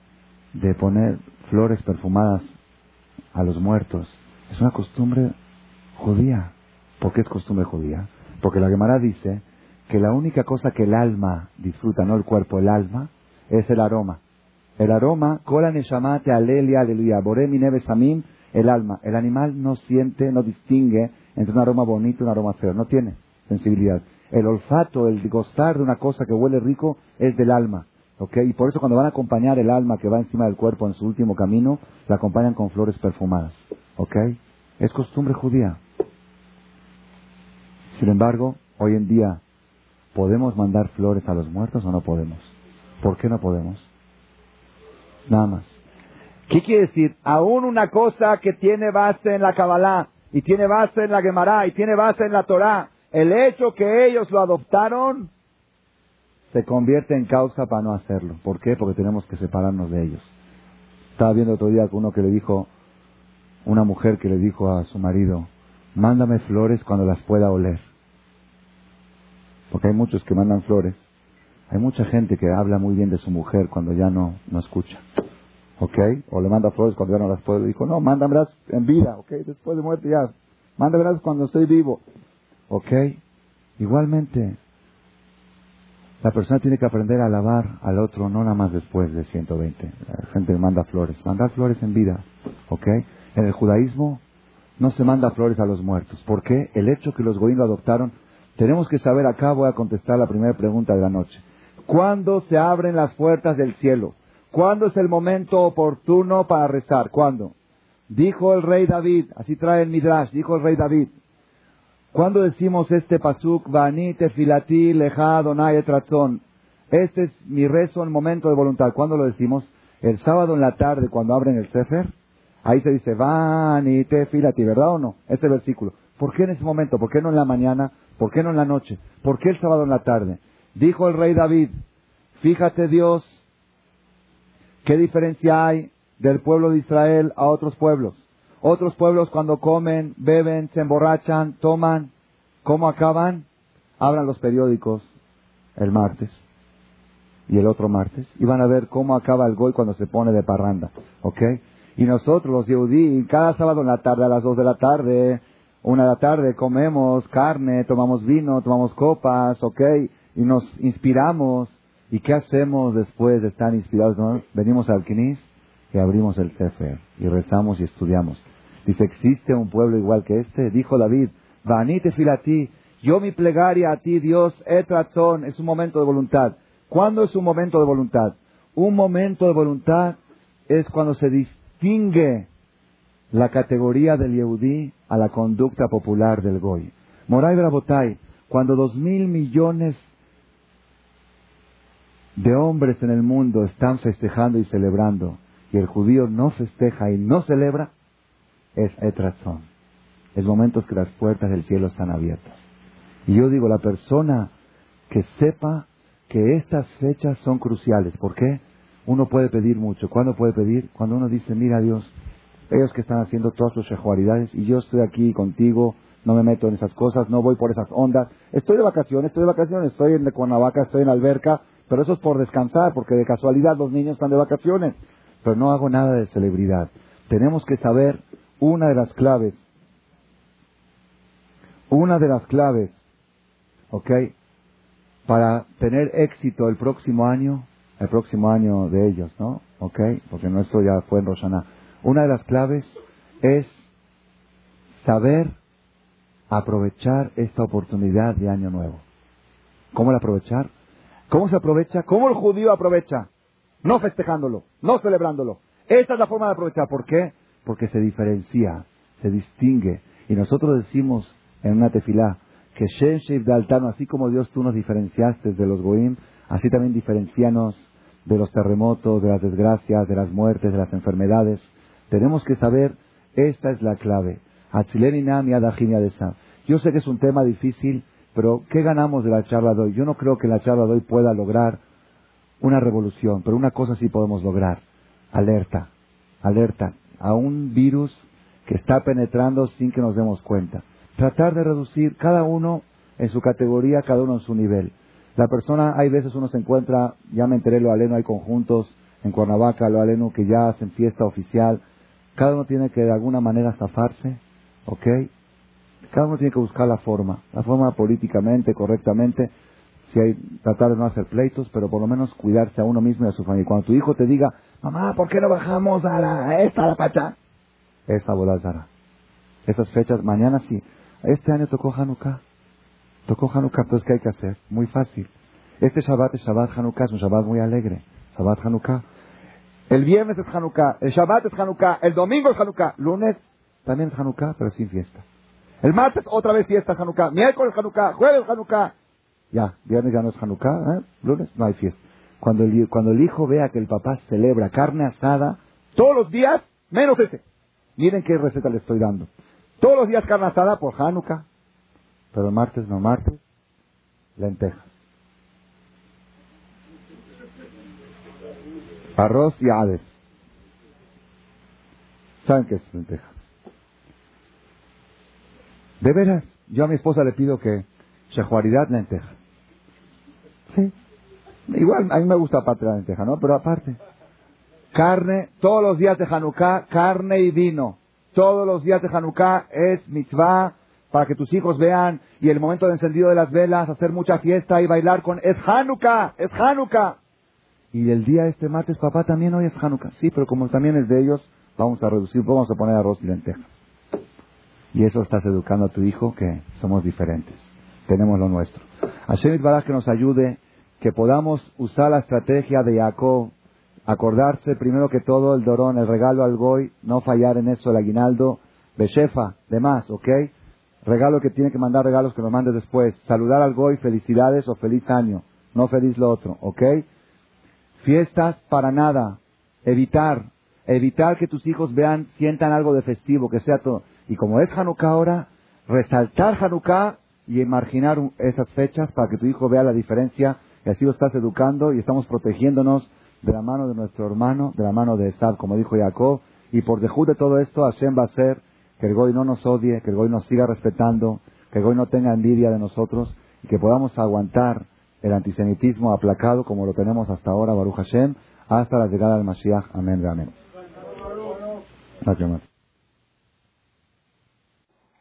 S1: de poner flores perfumadas a los muertos es una costumbre judía. ¿Por qué es costumbre judía? Porque la Gemara dice que la única cosa que el alma disfruta, no el cuerpo, el alma, es el aroma. El aroma, Kola Neshamate, Alelia, Aleluya, Boremi Nevesamim, el alma. El animal no siente, no distingue entre un aroma bonito y un aroma feo. No tiene sensibilidad. El olfato, el gozar de una cosa que huele rico, es del alma. ¿Ok? Y por eso cuando van a acompañar el alma que va encima del cuerpo en su último camino, la acompañan con flores perfumadas. ¿Ok? Es costumbre judía. Sin embargo, hoy en día, ¿podemos mandar flores a los muertos o no podemos? ¿Por qué no podemos? Nada más. ¿Qué quiere decir? Aún una cosa que tiene base en la Kabbalah y tiene base en la Gemara, y tiene base en la Torah. El hecho que ellos lo adoptaron se convierte en causa para no hacerlo. ¿Por qué? Porque tenemos que separarnos de ellos. Estaba viendo otro día uno que le dijo, una mujer que le dijo a su marido, mándame flores cuando las pueda oler. Porque hay muchos que mandan flores. Hay mucha gente que habla muy bien de su mujer cuando ya no, no escucha. ¿Ok? O le manda flores cuando ya no las puede. Le dijo, no, mándamelas en vida, ¿ok? Después de muerte ya. Mándamelas cuando estoy vivo. ¿Ok? Igualmente, la persona tiene que aprender a alabar al otro, no nada más después de 120. La gente manda flores. Mandar flores en vida. ¿Ok? En el judaísmo no se manda flores a los muertos. ¿Por qué? El hecho que los goín lo adoptaron. Tenemos que saber, acá voy a contestar la primera pregunta de la noche. ¿Cuándo se abren las puertas del cielo? ¿Cuándo es el momento oportuno para rezar? ¿Cuándo? Dijo el rey David, así trae el Midrash, dijo el rey David. ¿Cuándo decimos este pasuk, Bani tefilati leja donai etrazón? Este es mi rezo en momento de voluntad. ¿Cuándo lo decimos? El sábado en la tarde, cuando abren el Sefer. Ahí se dice, Bani tefilati, ¿verdad o no? Este versículo. ¿Por qué en ese momento? ¿Por qué no en la mañana? ¿Por qué no en la noche? ¿Por qué el sábado en la tarde? Dijo el rey David, fíjate Dios, ¿qué diferencia hay del pueblo de Israel a otros pueblos? Otros pueblos cuando comen, beben, se emborrachan, toman, ¿cómo acaban? Abran los periódicos el martes y el otro martes y van a ver cómo acaba el gol cuando se pone de parranda, ¿ok? Y nosotros los Yehudí, cada sábado en la tarde a las dos de la tarde, una de la tarde comemos carne, tomamos vino, tomamos copas, ¿ok? Y nos inspiramos. ¿Y qué hacemos después de estar inspirados? Venimos al Knis y abrimos el Sefer y rezamos y estudiamos. Dice, ¿existe un pueblo igual que este? Dijo David, Vanite filati, yo mi plegaria a ti, Dios, etrazón, es un momento de voluntad. ¿Cuándo es un momento de voluntad? Un momento de voluntad es cuando se distingue la categoría del Yehudí a la conducta popular del Goy. Moray Brabotay, cuando dos mil millones de hombres en el mundo están festejando y celebrando, y el judío no festeja y no celebra, es etrazón. Es momentos que las puertas del cielo están abiertas. Y yo digo, la persona que sepa que estas fechas son cruciales. ¿Por qué? Uno puede pedir mucho. ¿Cuándo puede pedir? Cuando uno dice, mira Dios, ellos que están haciendo todas sus shejuaridades y yo estoy aquí contigo, no me meto en esas cosas, no voy por esas ondas. Estoy de vacaciones, estoy de vacaciones, estoy en Cuernavaca, estoy en alberca, pero eso es por descansar, porque de casualidad los niños están de vacaciones. Pero no hago nada de celebridad. Tenemos que saber una de las claves, una de las claves, ¿ok? Para tener éxito el próximo año, el próximo año de ellos, ¿no? ¿Ok? Porque nuestro ya fue en Rosana. Una de las claves es saber aprovechar esta oportunidad de año nuevo. ¿Cómo la aprovechar? ¿Cómo se aprovecha? ¿Cómo el judío aprovecha? No festejándolo, no celebrándolo. Esta es la forma de aprovechar. ¿Por qué? Porque se diferencia, se distingue. Y nosotros decimos en una tefilá que Shen Sheif de Altano, así como Dios tú nos diferenciaste de los Goim, así también diferencianos de los terremotos, de las desgracias, de las muertes, de las enfermedades. Tenemos que saber, esta es la clave. Yo sé que es un tema difícil, pero ¿qué ganamos de la charla de hoy? Yo no creo que la charla de hoy pueda lograr una revolución, pero una cosa sí podemos lograr. Alerta, alerta a un virus que está penetrando sin que nos demos cuenta. Tratar de reducir cada uno en su categoría, cada uno en su nivel. La persona, hay veces uno se encuentra, ya me enteré, lo aleno, hay conjuntos en Cuernavaca, lo aleno, que ya hacen fiesta oficial. Cada uno tiene que de alguna manera zafarse, ¿ok? Cada uno tiene que buscar la forma, la forma políticamente, correctamente, si hay, tratar de no hacer pleitos, pero por lo menos cuidarse a uno mismo y a su familia. Cuando tu hijo te diga, mamá, ¿por qué no bajamos a la, esta, a la pacha? Esta bola Zara. Esas fechas, mañana sí. Este año tocó Hanukkah. Tocó Hanukkah, entonces ¿qué hay que hacer? Muy fácil. Este Shabbat es Shabbat Hanukkah, es un Shabbat muy alegre. Shabbat Hanukkah. El viernes es Hanukkah, el Shabbat es Hanukkah, el domingo es Hanukkah, lunes también es Hanukkah, pero sin fiesta. El martes otra vez fiesta Hanukkah, miércoles Hanukkah, jueves Hanukkah. Ya, viernes ya no es Hanukkah, ¿eh? lunes no hay fiesta. Cuando el, cuando el hijo vea que el papá celebra carne asada todos los días, menos ese. Miren qué receta le estoy dando. Todos los días carne asada por Hanukkah. Pero el martes no martes, lentejas. Arroz y ades. ¿Saben qué es lentejas? De veras, yo a mi esposa le pido que shejuaridad lentejas. Sí. Igual, a mí me gusta aparte la lenteja, ¿no? Pero aparte. Carne, todos los días de Hanukkah, carne y vino. Todos los días de Hanukkah es mitzvah para que tus hijos vean y el momento de encendido de las velas, hacer mucha fiesta y bailar con es Hanukkah, es Hanukkah. Y el día este martes, papá, también hoy es Hanukkah. Sí, pero como también es de ellos, vamos a reducir, vamos a poner arroz y lentejas. Y eso estás educando a tu hijo que somos diferentes. Tenemos lo nuestro. Hashem Baraj que nos ayude, que podamos usar la estrategia de Jacob, acordarse primero que todo el dorón, el regalo al goy, no fallar en eso, el aguinaldo, Beshefa, demás, ¿ok? Regalo que tiene que mandar regalos que nos mande después. Saludar al goy, felicidades o feliz año, no feliz lo otro, ¿ok? Fiestas para nada, evitar, evitar que tus hijos vean, sientan algo de festivo, que sea todo. Y como es Hanukkah ahora, resaltar Hanukkah y imaginar esas fechas para que tu hijo vea la diferencia y así lo estás educando y estamos protegiéndonos de la mano de nuestro hermano, de la mano de Esab, como dijo Jacob. Y por dejud de todo esto, Hashem va a hacer que el Goy no nos odie, que el Goy nos siga respetando, que el Goy no tenga envidia de nosotros y que podamos aguantar el antisemitismo aplacado como lo tenemos hasta ahora, Baruch Hashem, hasta la llegada del Mashiach. Amén, amén.